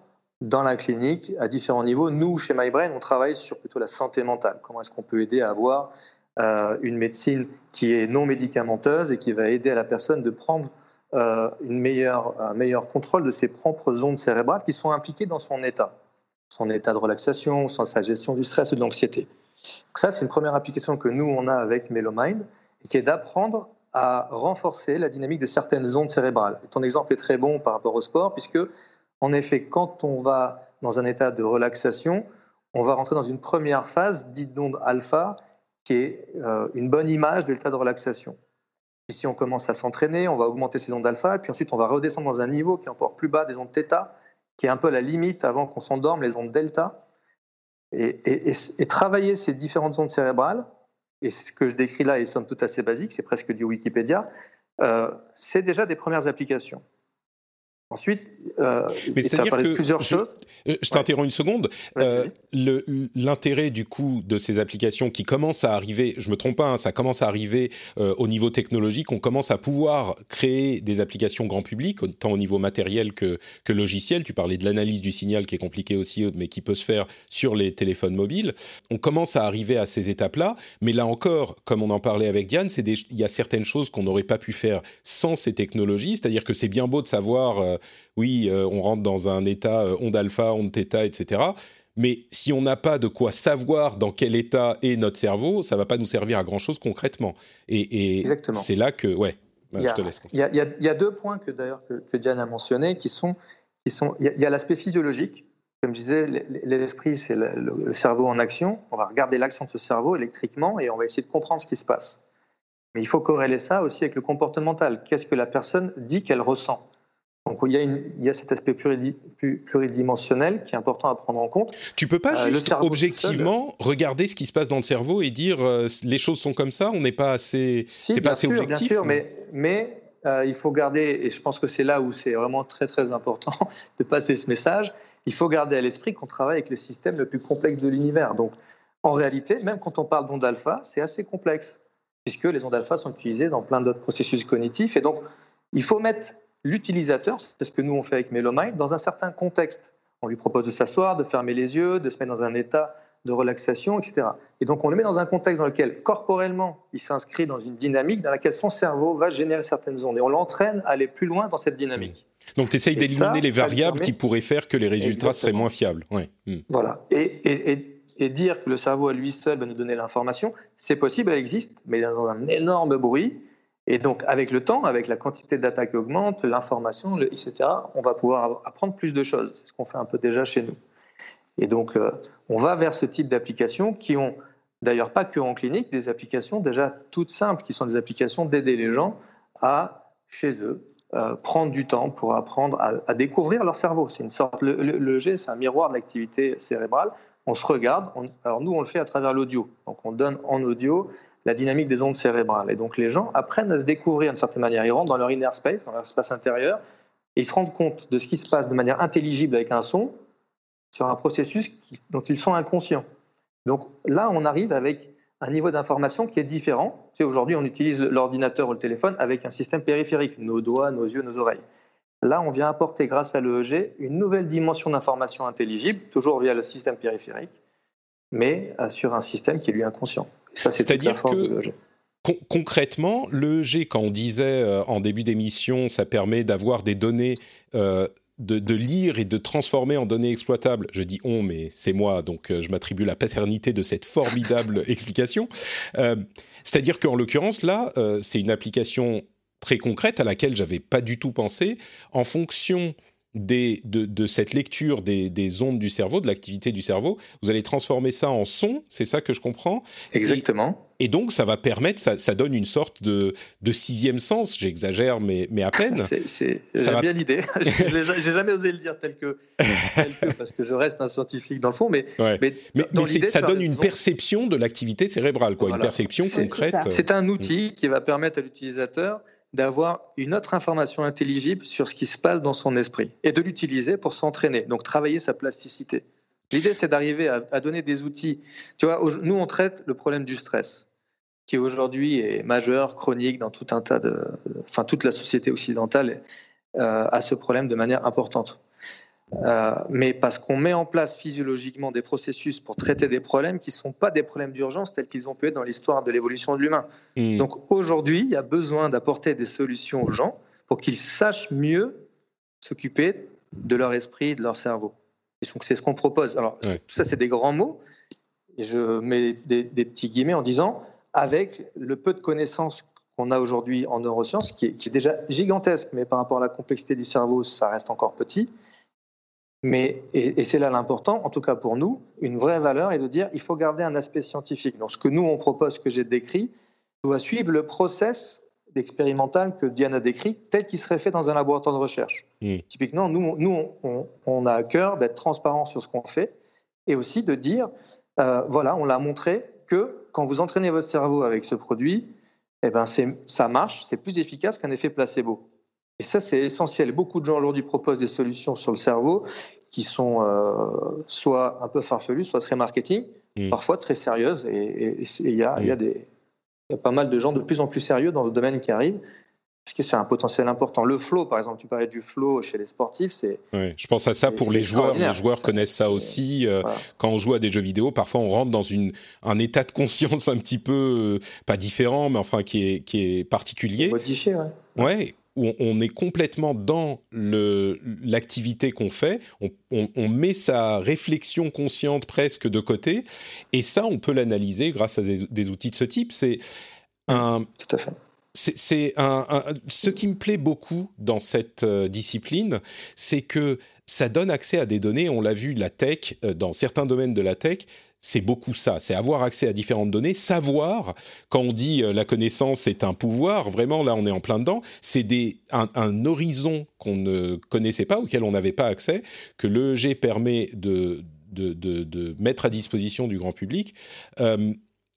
dans la clinique à différents niveaux. Nous, chez MyBrain, on travaille sur plutôt la santé mentale. Comment est-ce qu'on peut aider à avoir euh, une médecine qui est non médicamenteuse et qui va aider à la personne de prendre euh, une meilleure, un meilleur contrôle de ses propres ondes cérébrales qui sont impliquées dans son état, son état de relaxation, sa gestion du stress et de l'anxiété. Ça, c'est une première application que nous, on a avec MeloMind et qui est d'apprendre à renforcer la dynamique de certaines ondes cérébrales. ton exemple est très bon par rapport au sport, puisque, en effet, quand on va dans un état de relaxation, on va rentrer dans une première phase dite d'onde alpha, qui est euh, une bonne image de l'état de relaxation. Ici, on commence à s'entraîner, on va augmenter ces ondes alpha, et puis ensuite, on va redescendre dans un niveau qui est encore plus bas des ondes θ, qui est un peu la limite avant qu'on s'endorme, les ondes delta. et, travailler ces différentes ondes cérébrales, et ce que je décris là est somme toute assez basique, c'est presque du Wikipédia, euh, c'est déjà des premières applications. Ensuite, euh, mais as parlé de plusieurs choses. Euh, je t'interromps une seconde. Euh, l'intérêt du coup de ces applications qui commencent à arriver, je me trompe pas, hein, ça commence à arriver euh, au niveau technologique, on commence à pouvoir créer des applications grand public, tant au niveau matériel que, que logiciel. Tu parlais de l'analyse du signal qui est compliqué aussi, mais qui peut se faire sur les téléphones mobiles. On commence à arriver à ces étapes-là, mais là encore, comme on en parlait avec Diane, il y a certaines choses qu'on n'aurait pas pu faire sans ces technologies, c'est-à-dire que c'est bien beau de savoir oui, euh, on rentre dans un état euh, onde alpha, onde theta, etc. Mais si on n'a pas de quoi savoir dans quel état est notre cerveau, ça va pas nous servir à grand chose concrètement. Et, c'est là que, ouais, bah, je te laisse. Il y, a deux points que d'ailleurs que, Diane a mentionnés qui sont, qui sont, il y a, l'aspect physiologique. Comme je disais, l'esprit c'est le, le, cerveau en action. On va regarder l'action de ce cerveau électriquement et on va essayer de comprendre ce qui se passe. Mais il faut corréler ça aussi avec le comportemental. Qu'est-ce que la personne dit qu'elle ressent? Donc il y, a il y a cet aspect pluridimensionnel qui est important à prendre en compte. Tu peux pas euh, juste objectivement regarder ce qui se passe dans le cerveau et dire euh, les choses sont comme ça, on n'est pas assez, c'est pas assez sûr, objectif. Bien sûr, mais, mais euh, il faut garder, et je pense que c'est là où c'est vraiment très très important de passer ce message, il faut garder à l'esprit qu'on travaille avec le système le plus complexe de l'univers. Donc en réalité, même quand on parle d'ondes alpha, c'est assez complexe, puisque les ondes alpha sont utilisées dans plein d'autres processus cognitifs, et donc il faut mettre l'utilisateur, c'est ce que nous on fait avec MeloMind, dans un certain contexte. On lui propose de s'asseoir, de fermer les yeux, de se mettre dans un état de relaxation, etc. Et donc on le met dans un contexte dans lequel corporellement il s'inscrit dans une dynamique dans laquelle son cerveau va générer certaines ondes et on l'entraîne à aller plus loin dans cette dynamique. Donc tu essayes d'éliminer les variables qui pourraient faire que les résultats seraient moins fiables. Ouais. Hmm. Voilà. Et, et, et, dire que le cerveau à lui seul va nous donner l'information, c'est possible, elle existe, mais dans un énorme bruit et donc, avec le temps, avec la quantité de data qui augmente, l'information, etc., on va pouvoir apprendre plus de choses. C'est ce qu'on fait un peu déjà chez nous. Et donc, euh, on va vers ce type d'applications qui ont, d'ailleurs pas que en clinique, des applications déjà toutes simples, qui sont des applications d'aider les gens à, chez eux, euh, prendre du temps pour apprendre à, découvrir leur cerveau. C'est une sorte, le, le G, c'est un miroir de l'activité cérébrale on se regarde. alors nous, on le fait à travers l'audio. Donc on donne en audio la dynamique des ondes cérébrales. Et donc les gens apprennent à se découvrir d'une certaine manière. Ils rentrent dans leur inner space, dans leur espace intérieur, et ils se rendent compte de ce qui se passe de manière intelligible avec un son sur un processus dont ils sont inconscients. Donc là, on arrive avec un niveau d'information qui est différent. Tu aujourd'hui, on utilise l'ordinateur ou le téléphone avec un système périphérique, nos doigts, nos yeux, nos oreilles. Là, on vient apporter, grâce à l'EEG, une nouvelle dimension d'information intelligible, toujours via le système périphérique, mais euh, sur un système qui est lui inconscient. C'est-à-dire que e concrètement, l'EEG, quand on disait euh, en début d'émission, ça permet d'avoir des données euh, de, lire et de transformer en données exploitables. Je dis on, mais c'est moi, donc je m'attribue la paternité de cette formidable explication. C'est-à-dire qu'en l'occurrence, là, c'est une application très concrète à laquelle j'avais pas du tout pensé. En fonction des, de, cette lecture des, ondes du cerveau, de l'activité du cerveau, vous allez transformer ça en son, c'est ça que je comprends? Exactement. Et, donc, ça va permettre, ça, donne une sorte de, de sixième sens, j'exagère, mais, mais à peine. c'est va... bien l'idée. J'ai jamais osé le dire tel que, parce que je reste un scientifique dans le fond, mais, mais, ça donne une perception de l'activité cérébrale, quoi, une perception concrète. C'est un outil qui va permettre à l'utilisateur d'avoir une autre information intelligible sur ce qui se passe dans son esprit et de l'utiliser pour s'entraîner, donc travailler sa plasticité. L'idée, c'est d'arriver à, donner des outils. Tu vois, nous, on traite le problème du stress, qui aujourd'hui est majeur, chronique dans tout un tas de. Enfin, toute la société occidentale euh, a ce problème de manière importante. Euh, mais parce qu'on met en place physiologiquement des processus pour traiter des problèmes qui ne sont pas des problèmes d'urgence tels qu'ils ont pu être dans l'histoire de l'évolution de l'humain. Hmm. Donc aujourd'hui, il y a besoin d'apporter des solutions aux gens pour qu'ils sachent mieux s'occuper de leur esprit, de leur cerveau. Et donc c'est ce qu'on propose. Alors tout ça, c'est des grands mots. Et je mets des, petits guillemets en disant, avec le peu de connaissances qu'on a aujourd'hui en neurosciences, qui est déjà gigantesque, mais par rapport à la complexité du cerveau, ça reste encore petit mais, et, c'est là l'important, en tout cas pour nous, une vraie valeur est de dire il faut garder un aspect scientifique. Donc ce que nous on propose, ce que j'ai décrit, doit suivre le process expérimental que Diane a décrit, tel qu'il serait fait dans un laboratoire de recherche. Mmh. Typiquement, nous, nous on, a à cœur d'être transparent sur ce qu'on fait et aussi de dire euh, voilà, on l'a montré que quand vous entraînez votre cerveau avec ce produit, eh ben ça marche, c'est plus efficace qu'un effet placebo. Et ça, c'est essentiel. Beaucoup de gens aujourd'hui proposent des solutions sur le cerveau qui sont euh, soit un peu farfelues, soit très marketing, mm. parfois très sérieuses. Et il y, a, y, a y a pas mal de gens de plus en plus sérieux dans ce domaine qui arrivent parce que c'est un potentiel important. Le flow, par exemple, tu parlais du flow chez les sportifs, c'est. je pense à ça pour les joueurs. Les joueurs connaissent ça aussi. Euh, quand on joue à des jeux vidéo, parfois on rentre dans une, un état de conscience un petit peu euh, pas différent, mais enfin qui est, qui est particulier. Modifié, ouais. Ouais, où on est complètement dans l'activité qu'on fait, on, met sa réflexion consciente presque de côté, et ça, on peut l'analyser grâce à des, outils de ce type. C'est un. Tout à fait. C'est un, ce qui me plaît beaucoup dans cette euh, discipline, c'est que ça donne accès à des données. On l'a vu, la tech, euh, dans certains domaines de la tech, c'est beaucoup ça, c'est avoir accès à différentes données, savoir, quand on dit euh, la connaissance est un pouvoir, vraiment là on est en plein dedans, c'est un, un, horizon qu'on ne connaissait pas, auquel on n'avait pas accès, que l'EEG permet de, de, de, mettre à disposition du grand public. Euh,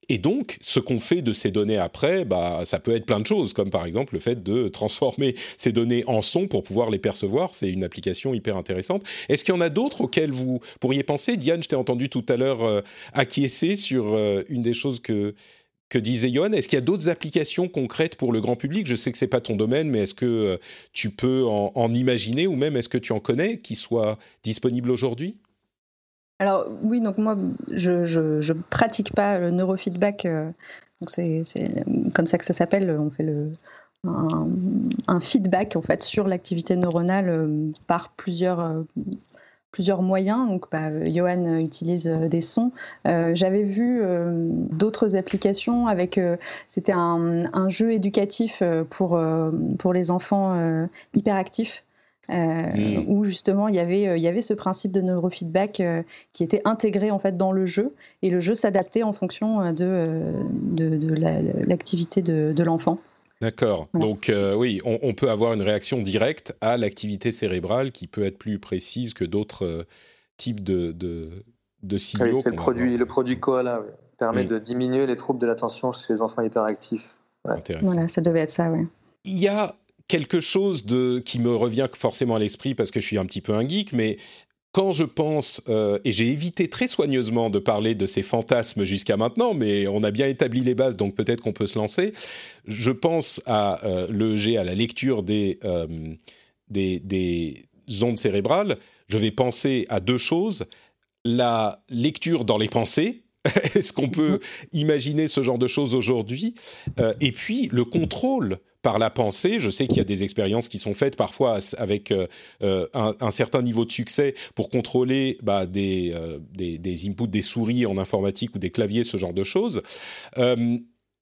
et donc, ce qu'on fait de ces données après, bah, ça peut être plein de choses, comme par exemple le fait de transformer ces données en son pour pouvoir les percevoir. C'est une application hyper intéressante. Est-ce qu'il y en a d'autres auxquelles vous pourriez penser? Diane, je t'ai entendu tout à l'heure euh, acquiescer sur euh, une des choses que, que disait Johan. Est-ce qu'il y a d'autres applications concrètes pour le grand public? Je sais que c'est pas ton domaine, mais est-ce que euh, tu peux en imaginer ou même est-ce que tu en connais qui soient disponibles aujourd'hui? Alors oui, donc moi, je, pratique pas le neurofeedback. Euh, donc c'est comme ça que ça s'appelle. On fait un, feedback en fait sur l'activité neuronale euh, par plusieurs euh, plusieurs moyens. Donc, bah, Johan utilise des sons. J'avais vu d'autres applications avec. C'était un, un, jeu éducatif pour, pour les enfants hyperactifs. Euh, hmm. où justement il y avait euh, il y avait ce principe de neurofeedback euh, qui était intégré en fait dans le jeu et le jeu s'adaptait en fonction de de, l'activité de, l'enfant. D'accord. Donc oui, on, peut avoir une réaction directe à l'activité cérébrale qui peut être plus précise que d'autres types de, de, de signaux. c'est le produit, le produit Koala permet hmm. de diminuer les troubles de l'attention chez les enfants hyperactifs. Voilà, ça devait être ça, oui. Il y a quelque chose de, qui me revient forcément à l'esprit parce que je suis un petit peu un geek, mais quand je pense, euh, et j'ai évité très soigneusement de parler de ces fantasmes jusqu'à maintenant, mais on a bien établi les bases, donc peut-être qu'on peut se lancer, je pense à euh, l'EEG, à la lecture des, euh, des, des ondes cérébrales, je vais penser à deux choses. La lecture dans les pensées, est-ce qu'on peut mm-hmm. imaginer ce genre de choses aujourd'hui? Et puis le contrôle par la pensée. Je sais qu'il y a des expériences qui sont faites parfois avec euh, euh, un, certain niveau de succès pour contrôler bah, euh, des, des, inputs des souris en informatique ou des claviers, ce genre de choses.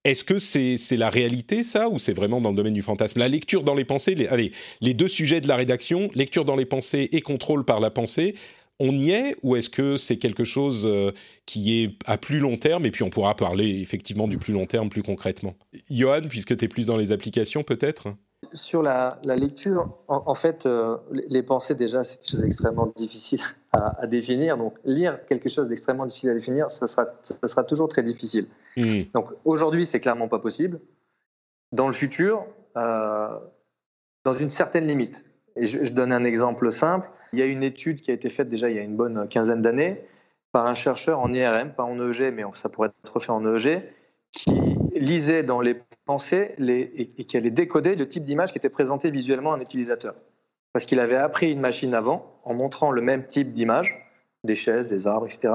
est-ce que c'est la réalité, ça, ou c'est vraiment dans le domaine du fantasme? La lecture dans les pensées, allez, les deux sujets de la rédaction, lecture dans les pensées et contrôle par la pensée, on y est ou est-ce que c'est quelque chose euh, qui est à plus long terme et puis on pourra parler effectivement du plus long terme plus concrètement? Johan, puisque tu es plus dans les applications peut-être? Sur la, lecture, en, fait, euh, les pensées déjà, c'est quelque chose d'extrêmement difficile à, définir. Donc lire quelque chose d'extrêmement difficile à définir, ça sera, ça sera toujours très difficile. Hmm. Donc aujourd'hui, c'est clairement pas possible. Dans le futur, euh, dans une certaine limite. Et je, donne un exemple simple. Il y a une étude qui a été faite déjà il y a une bonne quinzaine d'années par un chercheur en IRM, pas en EEG, mais ça pourrait être fait en EEG, qui lisait dans les pensées les, et qui allait décoder le type d'image qui était présenté visuellement à un utilisateur. Parce qu'il avait appris une machine avant en montrant le même type d'image, des chaises, des arbres, etc.,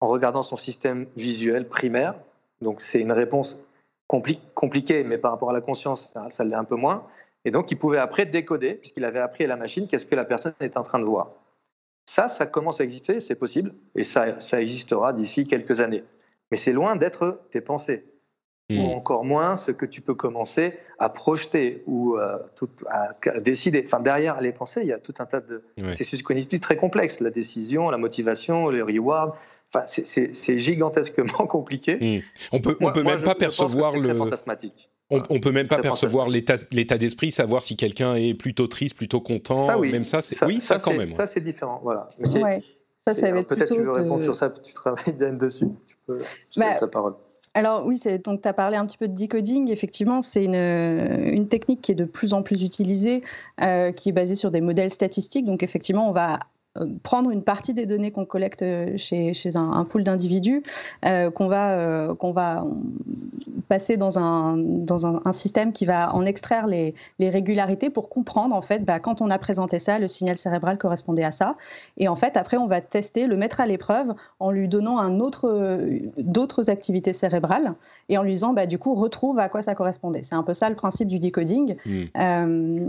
en regardant son système visuel primaire. Donc c'est une réponse compliquée, mais par rapport à la conscience, ça l'est un peu moins. Et donc, il pouvait après décoder, puisqu'il avait appris à la machine, qu'est-ce que la personne est en train de voir. Ça, ça commence à exister, c'est possible, et ça, ça existera d'ici quelques années. Mais c'est loin d'être tes pensées, ou hmm. encore moins ce que tu peux commencer à projeter ou euh, tout, à, décider. Enfin, derrière les pensées, il y a tout un tas de processus cognitifs très complexes, la décision, la motivation, le reward. Enfin, c'est gigantesquement compliqué. Hmm. On peut, on peut même pas percevoir le. On, ne peut même pas percevoir l'état d'esprit, savoir si quelqu'un est plutôt triste, plutôt content. Ça, oui. Même ça, c'est oui, ça, quand même. Ça, c'est différent. Voilà. Ça, ça Peut-être tu veux répondre sur ça, tu travailles dessus. Tu peux. Je bah, la parole. alors oui, donc tu as parlé un petit peu de decoding. Effectivement, c'est une, une, technique qui est de plus en plus utilisée, euh, qui est basée sur des modèles statistiques. Donc effectivement, on va euh, prendre une partie des données qu'on collecte euh, chez, chez un, un pool d'individus, euh, qu'on va, euh, qu'on va passer dans, un, dans un, un, système qui va en extraire les, les régularités pour comprendre, en fait, bah, quand on a présenté ça, le signal cérébral correspondait à ça. Et en fait, après, on va tester, le mettre à l'épreuve en lui donnant un autre, d'autres activités cérébrales et en lui disant, bah, du coup, retrouve à quoi ça correspondait. C'est un peu ça le principe du decoding. Mmh. Euh,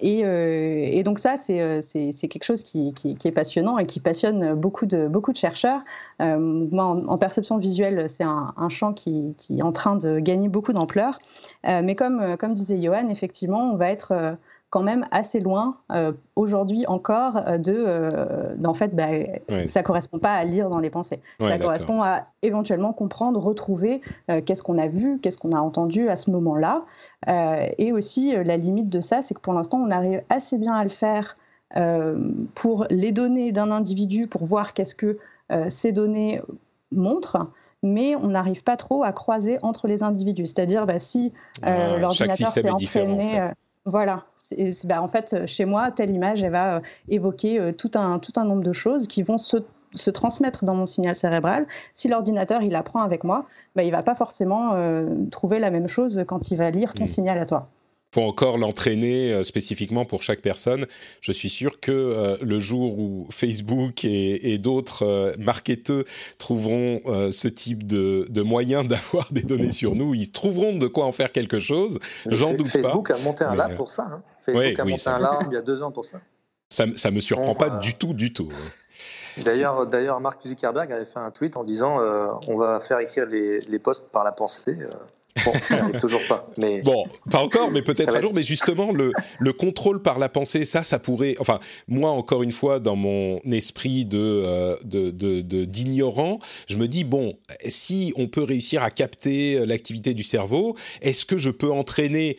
et, et, donc ça, c'est, c'est, c'est quelque chose qui, qui qui est passionnant et qui passionne beaucoup de, beaucoup de chercheurs. Euh, moi, en, en, perception visuelle, c'est un, un, champ qui, qui, est en train de gagner beaucoup d'ampleur. Euh, mais comme, euh, comme disait Johan, effectivement, on va être quand même assez loin euh, aujourd'hui encore de, euh, en fait, bah, ouais. ça correspond pas à lire dans les pensées. Ça correspond à éventuellement comprendre, retrouver euh, qu'est-ce qu'on a vu, qu'est-ce qu'on a entendu à ce moment-là. et aussi, la limite de ça, c'est que pour l'instant, on arrive assez bien à le faire pour les données d'un individu pour voir qu'est-ce que euh, ces données montrent mais on n'arrive pas trop à croiser entre les individus. C'est-à-dire, bah, si euh, l'ordinateur s'est entraîné, en fait. euh, voilà, bah, en fait, chez moi, telle image, elle va euh, évoquer euh, tout, un, tout un nombre de choses qui vont se, se, transmettre dans mon signal cérébral. Si l'ordinateur, il apprend avec moi, bah, il ne va pas forcément euh, trouver la même chose quand il va lire ton mmh. signal à toi faut encore l'entraîner euh, spécifiquement pour chaque personne. Je suis sûr que euh, le jour où Facebook et, et d'autres euh, marketeurs trouveront euh, ce type de, de moyens d'avoir des données sur nous, ils trouveront de quoi en faire quelque chose. J'en doute Facebook pas. Facebook a monté un lab pour ça. Hein. Facebook a monté oui, un lab il y a deux ans pour ça. Ça, ça me surprend pas du tout, du tout. D'ailleurs, d'ailleurs, Mark Zuckerberg avait fait un tweet en disant on va faire écrire les, les posts par la pensée. Euh, Bon, toujours pas. Mais... Bon, pas encore, mais peut-être un jour. Mais justement, le, le contrôle par la pensée, ça, ça pourrait. Enfin, moi, encore une fois, dans mon esprit de, euh, de, de, de d'ignorant, je me dis bon, si on peut réussir à capter l'activité du cerveau, est-ce que je peux entraîner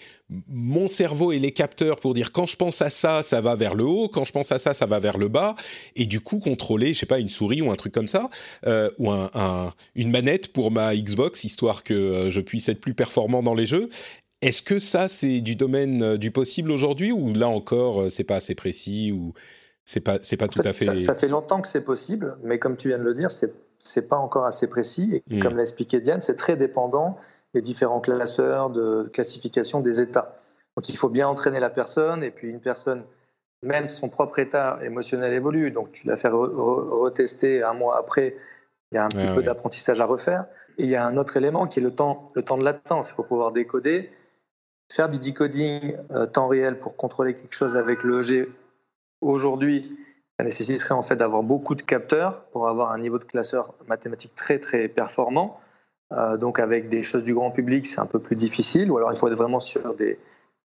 mon cerveau et les capteurs pour dire quand je pense à ça, ça va vers le haut, quand je pense à ça, ça va vers le bas, et du coup contrôler, je sais pas, une souris ou un truc comme ça, euh, ou un, un, une manette pour ma Xbox, histoire que euh, je puisse être plus performant dans les jeux. Est-ce que ça, c'est du domaine euh, du possible aujourd'hui, ou là encore, c'est pas assez précis, ou c'est pas, c'est pas tout à fait... Ça, ça, fait longtemps que c'est possible, mais comme tu viens de le dire, c'est, c'est pas encore assez précis, et mmh. comme l'a expliqué Diane, c'est très dépendant les différents classeurs de classification des états. Donc il faut bien entraîner la personne, et puis une personne, même son propre état émotionnel évolue, donc tu la fais re re retester un mois après, il y a un petit peu d'apprentissage à refaire. Et il y a un autre élément qui est le temps, le temps de latence. Il faut pouvoir décoder, faire du decoding euh, temps réel pour contrôler quelque chose avec le EG aujourd'hui. Ça nécessiterait en fait d'avoir beaucoup de capteurs pour avoir un niveau de classeur mathématique très très performant. Euh, donc avec des choses du grand public, c'est un peu plus difficile, ou alors il faut être vraiment sur des,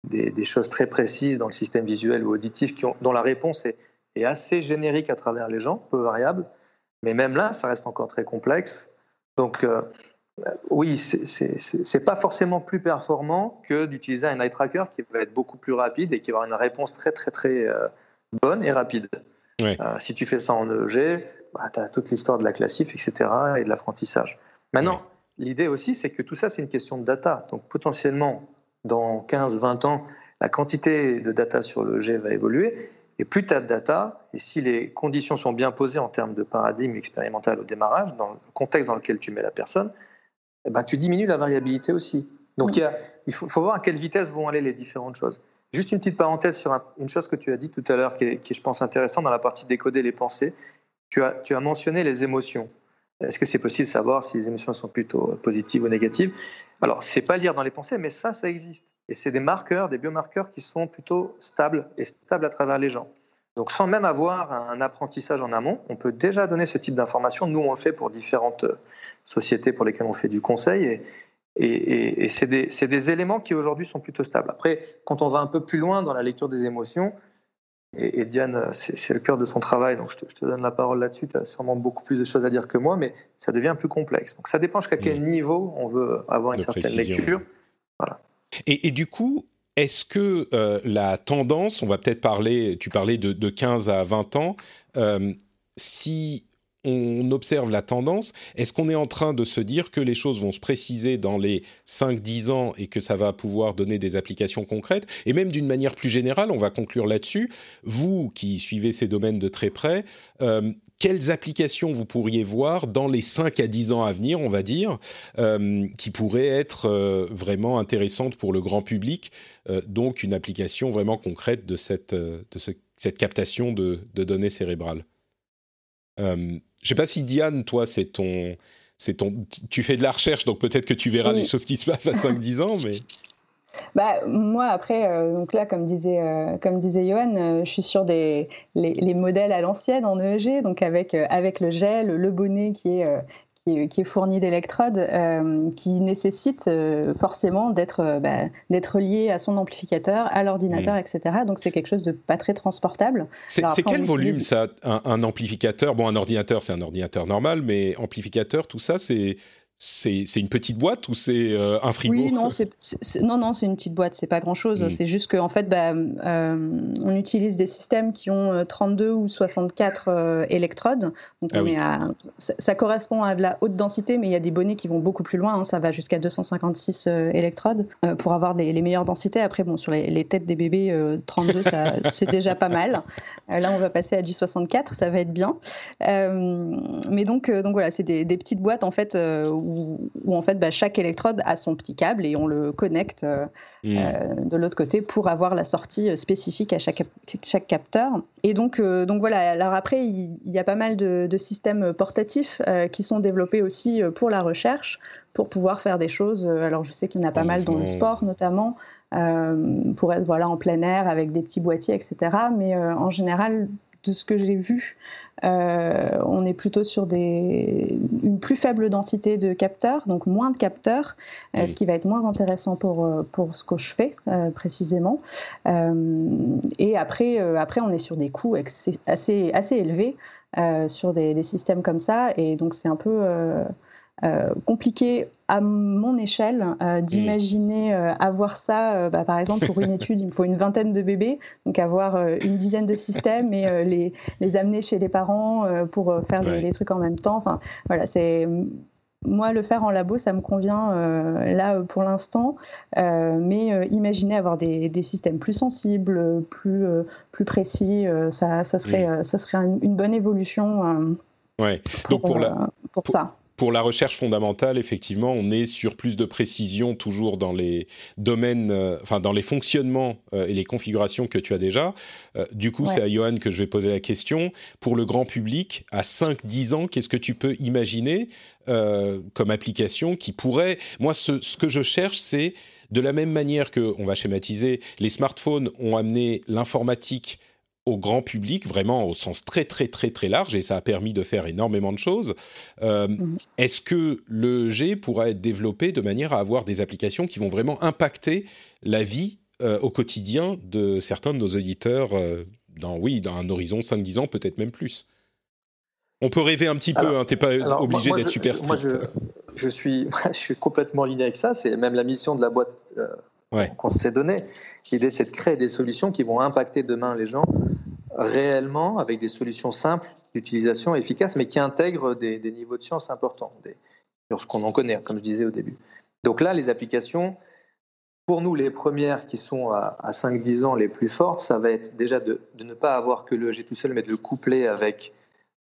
des, des, choses très précises dans le système visuel ou auditif qui ont, dont la réponse est, est, assez générique à travers les gens, peu variable, mais même là, ça reste encore très complexe. Donc euh, oui, c'est pas forcément plus performant que d'utiliser un eye tracker qui va être beaucoup plus rapide et qui va avoir une réponse très très très euh, bonne et rapide. Euh, si tu fais ça en EEG, bah, tu as toute l'histoire de la classif, etc. et de l'apprentissage. Maintenant, L'idée aussi, c'est que tout ça, c'est une question de data. Donc potentiellement, dans 15-20 ans, la quantité de data sur le G va évoluer. Et plus tu as de data, et si les conditions sont bien posées en termes de paradigme expérimental au démarrage, dans le contexte dans lequel tu mets la personne, eh ben, tu diminues la variabilité aussi. Donc il, faut, voir à quelle vitesse vont aller les différentes choses. Juste une petite parenthèse sur un, une chose que tu as dit tout à l'heure, qui, qui est, je pense, intéressante dans la partie décoder les pensées. Tu as, tu as mentionné les émotions. Est-ce que c'est possible de savoir si les émotions sont plutôt positives ou négatives? Alors, c'est pas lire dans les pensées, mais ça, ça existe. Et c'est des marqueurs, des biomarqueurs qui sont plutôt stables et stables à travers les gens. Donc, sans même avoir un apprentissage en amont, on peut déjà donner ce type d'informations. Nous, on le fait pour différentes sociétés pour lesquelles on fait du conseil. Et, c'est des, éléments qui aujourd'hui sont plutôt stables. Après, quand on va un peu plus loin dans la lecture des émotions, et, et Diane, c'est le cœur de son travail, donc je te, je te donne la parole là-dessus. Tu as sûrement beaucoup plus de choses à dire que moi, mais ça devient plus complexe. Donc ça dépend jusqu'à quel mmh. niveau on veut avoir une de certaine précision. lecture. Voilà. Et, et, du coup, est-ce que euh, la tendance, on va peut-être parler, tu parlais de, de, 15 à 20 ans, euh, si on observe la tendance, est-ce qu'on est en train de se dire que les choses vont se préciser dans les 5-10 ans et que ça va pouvoir donner des applications concrètes? Et même d'une manière plus générale, on va conclure là-dessus, vous qui suivez ces domaines de très près, euh, quelles applications vous pourriez voir dans les 5 à 10 ans à venir, on va dire, euh, qui pourraient être euh, vraiment intéressantes pour le grand public, donc une application vraiment concrète de cette, de cette captation de, de données cérébrales? Je ne sais pas si Diane, toi, c'est ton, c'est ton, tu fais de la recherche, donc peut-être que tu verras les choses qui se passent à 5-10 ans, mais. Bah, moi, après, euh, donc là, comme disait, euh, comme disait Johan, euh, je suis sur des, les, les modèles à l'ancienne en EEG, donc avec, avec le gel, le bonnet qui est, qui est, fourni d'électrodes, euh, qui nécessite euh, forcément d'être euh, bah, d'être lié à son amplificateur, à l'ordinateur, etc. Donc c'est quelque chose de pas très transportable. C'est quel volume ça, un, un, amplificateur? Bon, un ordinateur, c'est un ordinateur normal, mais amplificateur, tout ça, c'est c'est une petite boîte ou c'est euh, un frigo? Oui, non, c'est non, non, c'est une petite boîte, c'est pas grand-chose. Hmm. C'est juste qu'en fait, bah, euh, on utilise des systèmes qui ont 32 euh, ou 64 électrodes. Donc ah on est à, ça, correspond à de la haute densité, mais il y a des bonnets qui vont beaucoup plus loin. Hein. ça va jusqu'à 256 électrodes pour avoir des, les meilleures densités. Après, bon, sur les, têtes des bébés, 32, c'est déjà pas mal. là, on va passer à du 64, ça va être bien. mais donc, donc voilà, c'est des, des, petites boîtes en fait où, en fait bah, chaque électrode a son petit câble et on le connecte euh, hmm. euh, de l'autre côté pour avoir la sortie euh, spécifique à chaque, chaque capteur. Et donc, donc voilà, alors après, il, y a pas mal de, systèmes portatifs qui sont développés aussi pour la recherche, pour pouvoir faire des choses. Alors je sais qu'il y en a pas mal dans le sport notamment. pour être voilà en plein air avec des petits boîtiers, etc. Mais en général, de ce que j'ai vu, euh, on est plutôt sur des, une plus faible densité de capteurs, donc moins de capteurs, euh, ce qui va être moins intéressant pour, euh, pour ce que je fais précisément. et après, après, on est sur des coûts assez, assez élevés sur des, des, systèmes comme ça, et donc c'est un peu euh, compliqué à mon échelle euh, d'imaginer euh, avoir ça. Bah, par exemple, pour une étude, il me faut une vingtaine de bébés, donc avoir une dizaine de systèmes et les, les, amener chez les parents pour faire les, trucs en même temps. Enfin, voilà, c'est moi, le faire en labo, ça me convient là pour l'instant, mais imaginer avoir des, des, systèmes plus sensibles, plus, plus précis, ça, ça, serait, ça serait une bonne évolution. ouais. Donc pour, la, pour ça pour la recherche fondamentale, effectivement, on est sur plus de précision toujours dans les domaines, euh, enfin dans les fonctionnements euh, et les configurations que tu as déjà. Euh, du coup, c'est à Johan que je vais poser la question. Pour le grand public, à 5-10 ans, qu'est-ce que tu peux imaginer comme application qui pourrait... Moi, ce, ce que je cherche, c'est de la même manière que, on va schématiser, les smartphones ont amené l'informatique au grand public, vraiment au sens très très très très large, et ça a permis de faire énormément de choses. Euh, mhm. Est-ce que le G pourra être développé de manière à avoir des applications qui vont vraiment impacter la vie euh, au quotidien de certains de nos auditeurs euh, dans, oui, dans un horizon 5-10 ans, peut-être même plus? On peut rêver un petit peu, hein, tu n'es pas obligé d'être super strict. Moi, je, suis, je suis complètement lié avec ça, c'est même la mission de la boîte qu'on s'est donnée. L'idée, c'est de créer des solutions qui vont impacter demain les gens réellement avec des solutions simples d'utilisation efficaces, mais qui intègrent des, niveaux de science importants, des, sur ce qu'on en connaît, comme je disais au début. Donc là, les applications, pour nous, les premières qui sont à, 5-10 ans les plus fortes, ça va être déjà de, ne pas avoir que le G tout seul, mais de le coupler avec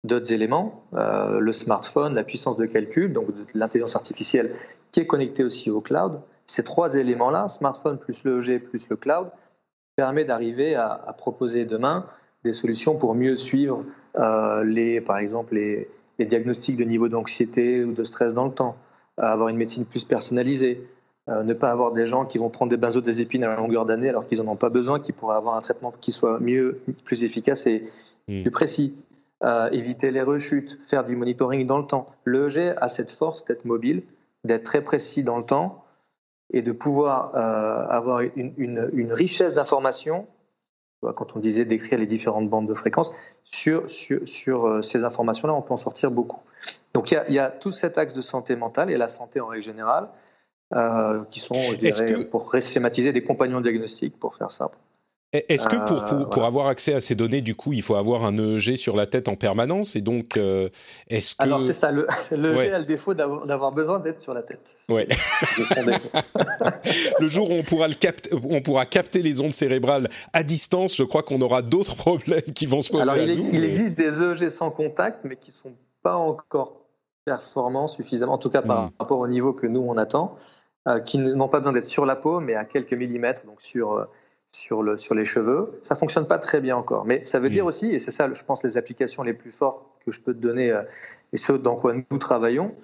d'autres éléments, euh, le smartphone, la puissance de calcul, donc l'intelligence artificielle qui est connectée aussi au cloud. Ces trois éléments-là, smartphone plus le G plus le cloud, permet d'arriver à, à, proposer demain des solutions pour mieux suivre, euh, les, par exemple, les, diagnostics de niveau d'anxiété ou de stress dans le temps, euh, avoir une médecine plus personnalisée, euh, ne pas avoir des gens qui vont prendre des benzodiazépines à la longueur d'année alors qu'ils n'en ont pas besoin, qui pourraient avoir un traitement qui soit mieux, plus efficace et hmm. plus précis. éviter les rechutes, faire du monitoring dans le temps. L'EEG a cette force d'être mobile, d'être très précis dans le temps et de pouvoir avoir une, une richesse d'informations quand on disait d'écrire les différentes bandes de fréquences, sur, sur, sur euh, ces informations-là, on peut en sortir beaucoup. Donc il y, a, tout cet axe de santé mentale et la santé en règle générale, euh, qui sont, je dirais, pour schématiser, des compagnons diagnostiques, pour faire simple. Est-ce que pour, pour, avoir accès à ces données, du coup, il faut avoir un EEG sur la tête en permanence Et donc, est-ce que... Alors, c'est ça. Le, l'EEG a le défaut d'avoir besoin d'être sur la tête. Ouais. le jour où on pourra, le capter, on pourra capter les ondes cérébrales à distance, je crois qu'on aura d'autres problèmes qui vont se poser. Alors, il, il existe des EEG sans contact, mais qui ne sont pas encore performants suffisamment, en tout cas par hmm. rapport au niveau que nous, on attend, qui n'ont pas besoin d'être sur la peau, mais à quelques millimètres, donc sur sur, le, sur les cheveux. Ça fonctionne pas très bien encore. Mais ça veut dire aussi, et c'est ça, je pense, les applications les plus fortes que je peux te donner, euh, et ce dans quoi nous travaillons,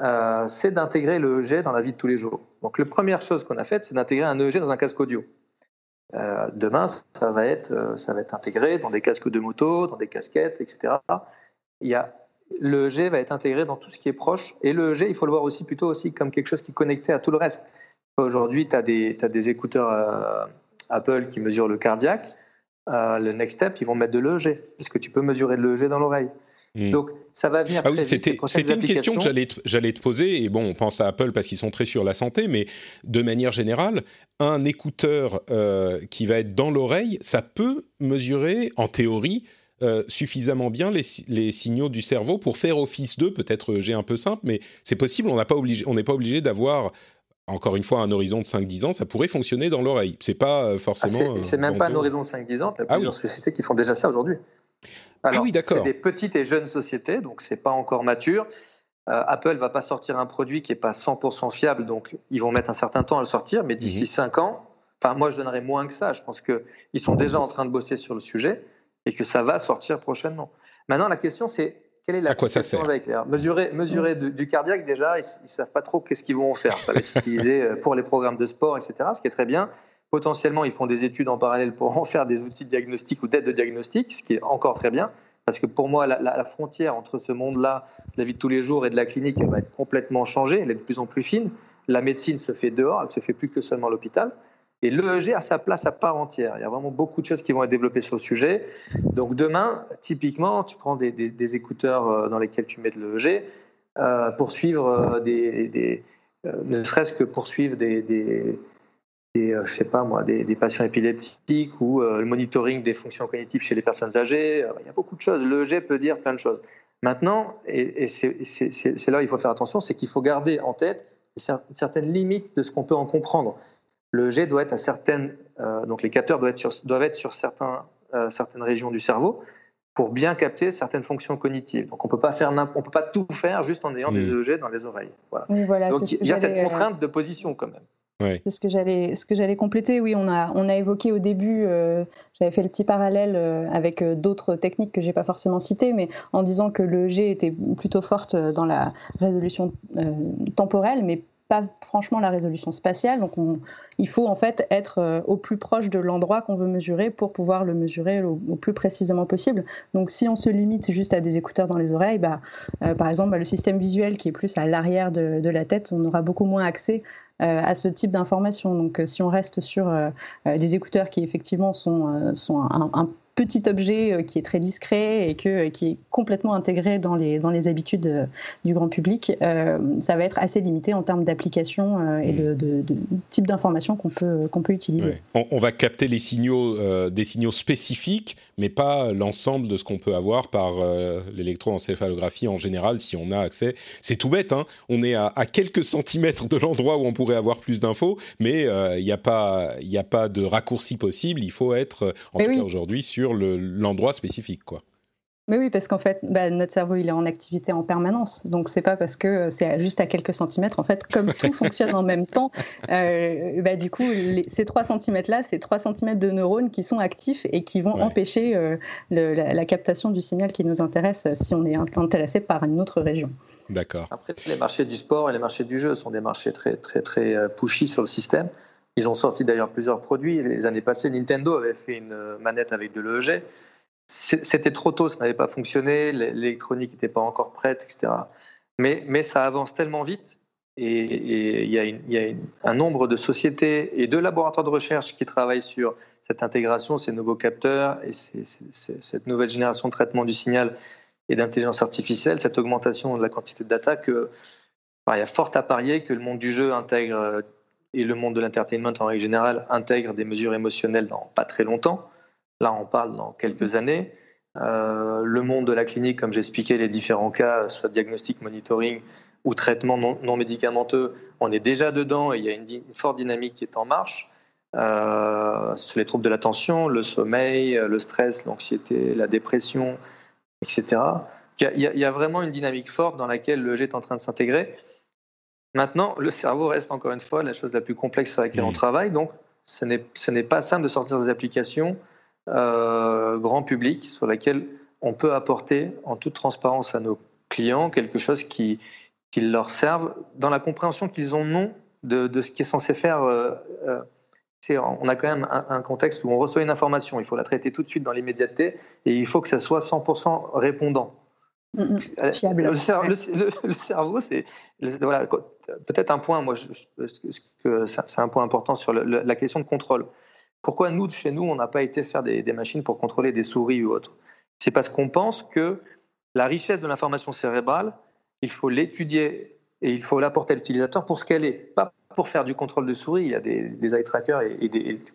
euh, c'est d'intégrer le EEG dans la vie de tous les jours. Donc, la première chose qu'on a faite, c'est d'intégrer un EEG dans un casque audio. Euh, demain, ça va, être, ça va être intégré dans des casques de moto, dans des casquettes, etc. Il y a, le EEG va être intégré dans tout ce qui est proche. Et le EEG, il faut le voir aussi plutôt aussi comme quelque chose qui est connecté à tout le reste. Aujourd'hui, tu as, as, des écouteurs Apple qui mesure le cardiaque, euh, le next step, ils vont mettre de l'EEG, puisque tu peux mesurer de l'EEG dans l'oreille. Hmm. Donc, ça va venir. Ah oui, c'était une question que j'allais te, poser. Et bon, on pense à Apple parce qu'ils sont très sur la santé, mais de manière générale, un écouteur euh, qui va être dans l'oreille, ça peut mesurer, en théorie, euh, suffisamment bien les, les, signaux du cerveau pour faire office d'eux. Peut-être EEG un peu simple, mais c'est possible. On n'est pas obligé, on n'est pas obligé d'avoir encore une fois, un horizon de 5-10 ans, ça pourrait fonctionner dans l'oreille. C'est pas euh, forcément. Ah, c'est même pas un horizon de 5-10 ans. Tu as ah plusieurs sociétés qui font déjà ça aujourd'hui. ah oui, d'accord. C'est des petites et jeunes sociétés, donc c'est pas encore mature. Euh, Apple va pas sortir un produit qui est pas 100% fiable, donc ils vont mettre un certain temps à le sortir, mais d'ici 5 mhm. ans, enfin moi je donnerais moins que ça. Je pense qu'ils sont déjà en train de bosser sur le sujet et que ça va sortir prochainement. Maintenant, la question c'est quelle est la quoi ça sert Mesurer, mesurer du, cardiaque, déjà, ils ne savent pas trop qu'est-ce qu'ils vont en faire. Ça va être utilisé euh, pour les programmes de sport, etc., ce qui est très bien. Potentiellement, ils font des études en parallèle pour en faire des outils de diagnostic ou d'aide de diagnostic, ce qui est encore très bien. Parce que pour moi, la, frontière entre ce monde-là, la vie de tous les jours et de la clinique, elle va être complètement changée. Elle est de plus en plus fine. La médecine se fait dehors, elle ne se fait plus que seulement à l'hôpital. Et l'EEG a sa place à part entière. Il y a vraiment beaucoup de choses qui vont être développées sur le sujet. Donc demain, typiquement, tu prends des, écouteurs euh, dans lesquels tu mets de l'EEG euh, pour suivre euh, des, ne serait-ce que pour suivre des, je sais pas moi, des, patients épileptiques ou le monitoring des fonctions cognitives chez les personnes âgées. il y a beaucoup de choses. L'EEG peut dire plein de choses. Maintenant, et, c'est là où il faut faire attention, c'est qu'il faut garder en tête certaines limites de ce qu'on peut en comprendre le jet doit être à certaines, euh, donc les capteurs doivent être sur, doivent être sur certains, euh, certaines régions du cerveau pour bien capter certaines fonctions cognitives. Donc on peut pas faire, on peut pas tout faire juste en ayant des mmh. EEG dans les oreilles. Voilà. donc il y a cette euh, contrainte de position quand même. C'est ce que j'allais ce que j'allais compléter. Oui, on a on a évoqué au début. J'avais fait le petit parallèle avec d'autres techniques que j'ai pas forcément citées, mais en disant que le G était plutôt forte dans la résolution temporelle, mais pas franchement la résolution spatiale. Donc, il faut en fait être euh, au plus proche de l'endroit qu'on veut mesurer pour pouvoir le mesurer au, plus précisément possible. Donc, si on se limite juste à des écouteurs dans les oreilles, bah, euh, par exemple, bah, le système visuel qui est plus à l'arrière de, la tête, on aura beaucoup moins accès euh, à ce type d'informations. Donc, si on reste sur des écouteurs qui effectivement sont, sont un, un petit objet euh, qui est très discret et que, euh, qui est complètement intégré dans les, dans les habitudes euh, du grand public, ça va être assez limité en termes d'application et de, de, type d'information qu'on peut, qu'on peut utiliser. On, va capter les signaux, des signaux spécifiques, mais pas l'ensemble de ce qu'on peut avoir par l'électroencéphalographie en général si on a accès. C'est tout bête, hein on est à, quelques centimètres de l'endroit où on pourrait avoir plus d'infos, mais il n'y a, pas, a pas de raccourci possible. Il faut être, en tout cas aujourd'hui, sur l'endroit spécifique, quoi. Mais oui, parce qu'en fait, bah, notre cerveau, il est en activité en permanence. Donc, c'est pas parce que c'est juste à quelques centimètres. En fait, comme tout fonctionne en même temps, euh, bah, du coup, ces 3 centimètres-là, c'est 3 centimètres de neurones qui sont actifs et qui vont empêcher euh, la, captation du signal qui nous intéresse si on est intéressé par une autre région. D'accord. Après, les marchés du sport et les marchés du jeu sont des marchés très, très, très euh, pushy sur le système. Ils ont sorti d'ailleurs plusieurs produits. Les années passées, Nintendo avait fait une manette avec de l'EEG. C'était trop tôt, ça n'avait pas fonctionné, l'électronique n'était pas encore prête, etc. Mais, ça avance tellement vite et il y a, un nombre de sociétés et de laboratoires de recherche qui travaillent sur cette intégration, ces nouveaux capteurs et cette nouvelle génération de traitement du signal et d'intelligence artificielle, cette augmentation de la quantité de data que il y a fort à parier que le monde du jeu intègre et le monde de l'entertainment en règle générale intègre des mesures émotionnelles dans pas très longtemps. Là, on parle dans quelques années. Euh, le monde de la clinique, comme j'expliquais, les différents cas, soit diagnostic, monitoring ou traitement non, médicamenteux, on est déjà dedans et il y a une, forte dynamique qui est en marche. Euh, sur les troubles de l'attention, le sommeil, le stress, l'anxiété, la dépression, etc. Il y, y, a vraiment une dynamique forte dans laquelle le G est en train de s'intégrer. Maintenant, le cerveau reste encore une fois la chose la plus complexe sur laquelle on travaille, donc ce n'est pas simple de sortir des applications euh, grand public sur laquelle on peut apporter en toute transparence à nos clients quelque chose qui, qui leur serve dans la compréhension qu'ils ont non de, de, ce qui est censé faire. Euh, euh on a quand même un, un, contexte où on reçoit une information, il faut la traiter tout de suite dans l'immédiateté et il faut que ça soit 100% répondant. Mm, mm. fiable. Le, cerveau, c'est voilà, peut-être un point. Moi, c'est un point important sur la question de contrôle. Pourquoi nous, chez nous, on n'a pas été faire des, machines pour contrôler des souris ou autres? C'est parce qu'on pense que la richesse de l'information cérébrale, il faut l'étudier et il faut l'apporter à l'utilisateur pour ce qu'elle est, pas pour faire du contrôle de souris. Il y a des, eye trackers et,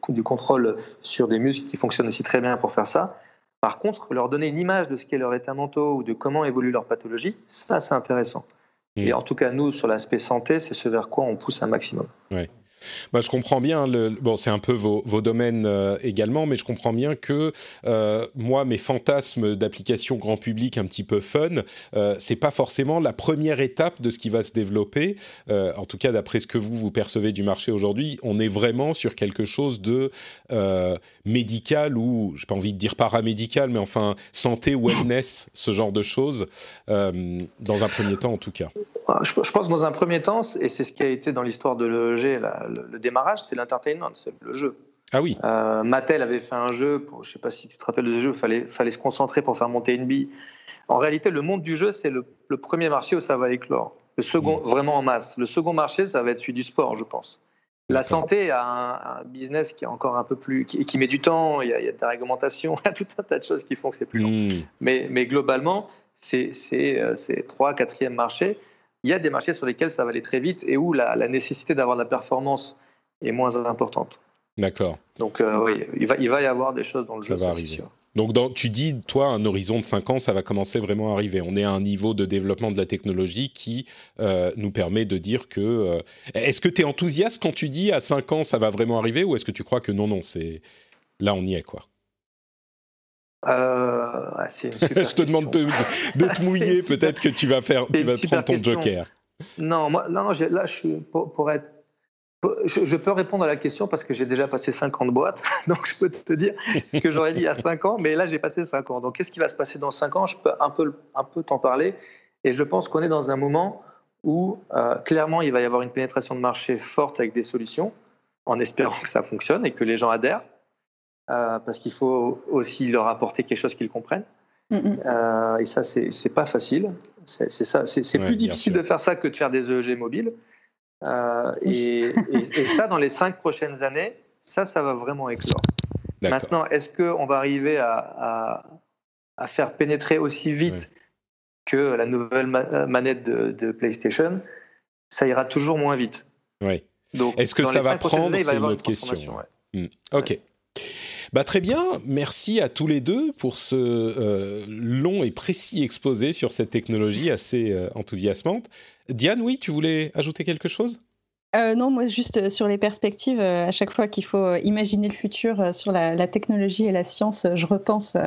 du contrôle sur des muscles qui fonctionnent aussi très bien pour faire ça. Par contre, leur donner une image de ce qu'est leur état mental ou de comment évolue leur pathologie, ça, c'est intéressant. Mm. Et en tout cas, nous, sur l'aspect santé, c'est ce vers quoi on pousse un maximum. Ouais. Bah, je comprends bien. Bon, c'est un peu vos, vos domaines euh, également, mais je comprends bien que euh, moi, mes fantasmes d'applications grand public un petit peu fun, euh, c'est pas forcément la première étape de ce qui va se développer. Euh, en tout cas, d'après ce que vous vous percevez du marché aujourd'hui, on est vraiment sur quelque chose de médical ou, j'ai pas envie de dire paramédical, mais enfin santé, wellness, ce genre de choses, dans un premier temps en tout cas. Ah, je, pense dans un premier temps, et c'est ce qui a été dans l'histoire de l'EG, le, démarrage, c'est l'entertainment, c'est le jeu. Ah oui. Euh, Mattel avait fait un jeu, pour, je ne sais pas si tu te rappelles de ce jeu, il fallait, fallait se concentrer pour faire monter une bille. En réalité, le monde du jeu, c'est le, premier marché où ça va éclore. Le second, vraiment en masse. Le second marché, ça va être celui du sport, je pense. La santé a un, business qui est encore un peu plus, qui, qui met du temps. Il y, a, il y, a, des réglementations, il y a tout un tas de choses qui font que c'est plus long. Mm. Mais, mais, globalement, c'est euh, trois, quatrième marché il y a des marchés sur lesquels ça va aller très vite et où la, nécessité d'avoir de la performance est moins importante. D'accord. Donc euh, oui, il va, il va y avoir des choses dans le ça va arriver. Donc dans, tu dis, toi, un horizon de 5 ans, ça va commencer vraiment à arriver. On est à un niveau de développement de la technologie qui euh, nous permet de dire que... Euh, est-ce que tu es enthousiaste quand tu dis à 5 ans, ça va vraiment arriver ou est-ce que tu crois que non, non, c'est... Là, on y est, quoi? Euh, je te demande de, te mouiller, peut-être que tu vas, faire, tu vas prendre ton joker. Non, moi, non, là, je suis, pour, être je, peux répondre à la question parce que j'ai déjà passé 5 ans de boîte, donc je peux te dire ce que j'aurais dit il y a 5 ans, mais là j'ai passé 5 ans. Donc qu'est-ce qui va se passer dans 5 ans? Je peux un peu, un peu t'en parler, et je pense qu'on est dans un moment où euh, clairement il va y avoir une pénétration de marché forte avec des solutions, en espérant que ça fonctionne et que les gens adhèrent. Euh, parce qu'il faut aussi leur apporter quelque chose qu'ils comprennent. Mm, mm. Euh, et ça, c'est pas facile. C'est ça, c'est plus difficile de faire ça que de faire des EEG mobiles. Euh, et, ça, dans les cinq prochaines années, ça, ça va vraiment éclore. Maintenant, est-ce qu'on va arriver à, à, faire pénétrer aussi vite que la nouvelle manette de, PlayStation? Ça ira toujours moins vite. Oui. Est-ce que ça va prendre? C'est une autre question. Mm. Ok. Bah, très bien, merci à tous les deux pour ce euh, long et précis exposé sur cette technologie assez euh, enthousiasmante. Diane, oui, tu voulais ajouter quelque chose? Euh, non, moi juste sur les perspectives, à chaque fois qu'il faut imaginer le futur sur la, technologie et la science, je repense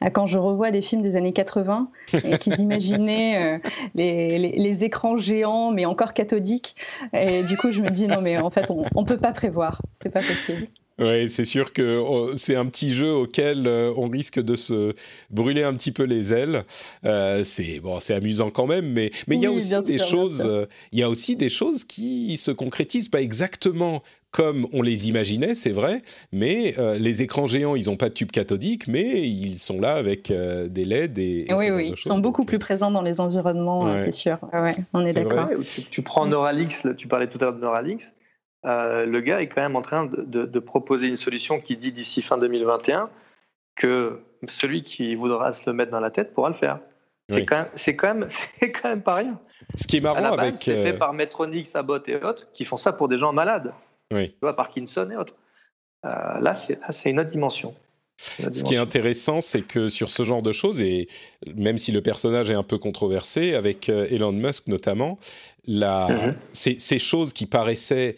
à quand je revois des films des années 80 et qu'ils imaginaient les, écrans géants mais encore cathodiques. Et du coup, je me dis non mais en fait, on ne peut pas prévoir, c'est pas possible. Oui, c'est sûr que oh, c'est un petit jeu auquel euh, on risque de se brûler un petit peu les ailes. Euh, c'est bon, c'est amusant quand même, mais mais il y a aussi des choses. Euh, il y a aussi des choses qui se concrétisent pas exactement comme on les imaginait, c'est vrai, mais les écrans géants, ils n'ont pas de tube cathodique, mais ils sont là avec des LED et, oui, oui, ils sont beaucoup plus présents dans les environnements, c'est sûr. Ouais, on est, d'accord. Tu, tu, prends Neuralix, tu parlais tout à l'heure de Neuralix. Euh, le gars est quand même en train de, proposer une solution qui dit d'ici fin 2021 que celui qui voudra se le mettre dans la tête pourra le faire. C'est quand, quand, même, quand même pas rien. Ce qui est marrant à avec. C'est fait par Metronix, Abbott et autres qui font ça pour des gens malades. Oui. Tu vois, Parkinson et autres. là, c'est une autre dimension. Ce qui est intéressant, c'est que sur ce genre de choses, et même si le personnage est un peu controversé, avec euh, Elon Musk notamment, la, mhm. ces, choses qui paraissaient,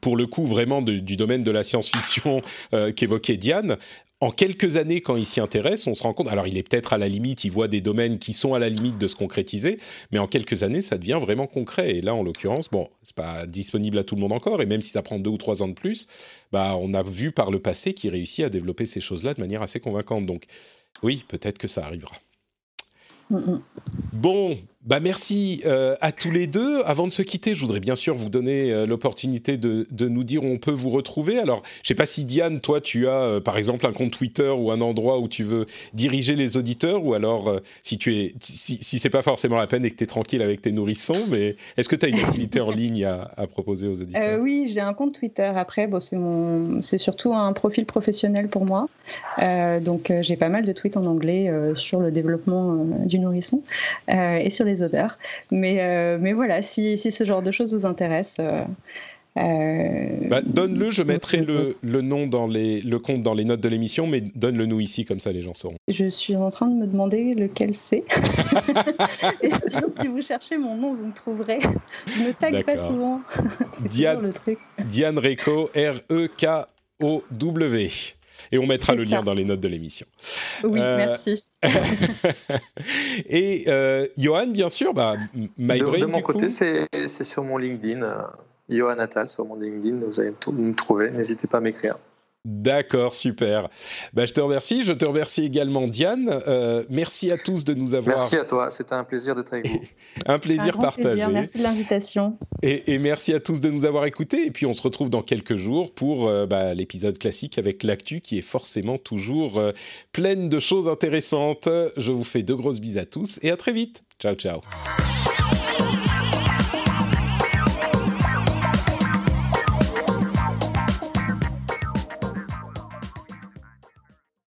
pour le coup, vraiment du domaine de la science-fiction euh, qu'évoquait Diane, en quelques années, quand il s'y intéresse, on se rend compte. Alors, il est peut-être à la limite, il voit des domaines qui sont à la limite de se concrétiser, mais en quelques années, ça devient vraiment concret. Et là, en l'occurrence, bon, c'est pas disponible à tout le monde encore, et même si ça prend deux ou trois ans de plus, bah, on a vu par le passé qu'il réussit à développer ces choses-là de manière assez convaincante. Donc, oui, peut-être que ça arrivera. Mm, mm. Bon, bah merci euh, à tous les deux. Avant de se quitter, je voudrais bien sûr vous donner euh, l'opportunité de, de, nous dire où on peut vous retrouver. Alors, je sais pas si Diane, toi, tu as euh, par exemple un compte Twitter ou un endroit où tu veux diriger les auditeurs, ou alors si tu es, si, si c'est pas forcément la peine et que tu es tranquille avec tes nourrissons, mais est-ce que tu as une activité en ligne à, à, proposer aux auditeurs? Oui, j'ai un compte Twitter. Après, bon, c'est mon, c'est surtout un profil professionnel pour moi. donc, j'ai pas mal de tweets en anglais sur le développement du nourrisson et sur les auteurs. Mais, euh, mais voilà, si, si, ce genre de choses vous intéresse. Euh, euh, bah, donne-le, je mettrai le, le, nom dans les, le compte dans les notes de l'émission, mais donne-le nous ici, comme ça les gens sauront. Je suis en train de me demander lequel c'est. Et sinon, si vous cherchez mon nom, vous me trouverez. Je me tag pas souvent. Diane, le truc. Diane Reco, R-E-K-O-W. Et on mettra le lien dans les notes de l'émission. Oui, euh, merci. et euh, Johan, bien sûr, bah, MyBrain. De, de mon côté, c'est sur mon LinkedIn. Euh, Johan Attal, sur mon LinkedIn, vous allez me trouver. N'hésitez pas à m'écrire. D'accord, super. Bah, je te remercie. Je te remercie également, Diane. Euh, merci à tous de nous avoir. Merci à toi. C'était un plaisir d'être avec vous. un plaisir partagé. Merci de l'invitation. Et, merci à tous de nous avoir écoutés. Et puis, on se retrouve dans quelques jours pour euh, bah, l'épisode classique avec l'actu qui est forcément toujours euh, pleine de choses intéressantes. Je vous fais de grosses bises à tous et à très vite. Ciao, ciao.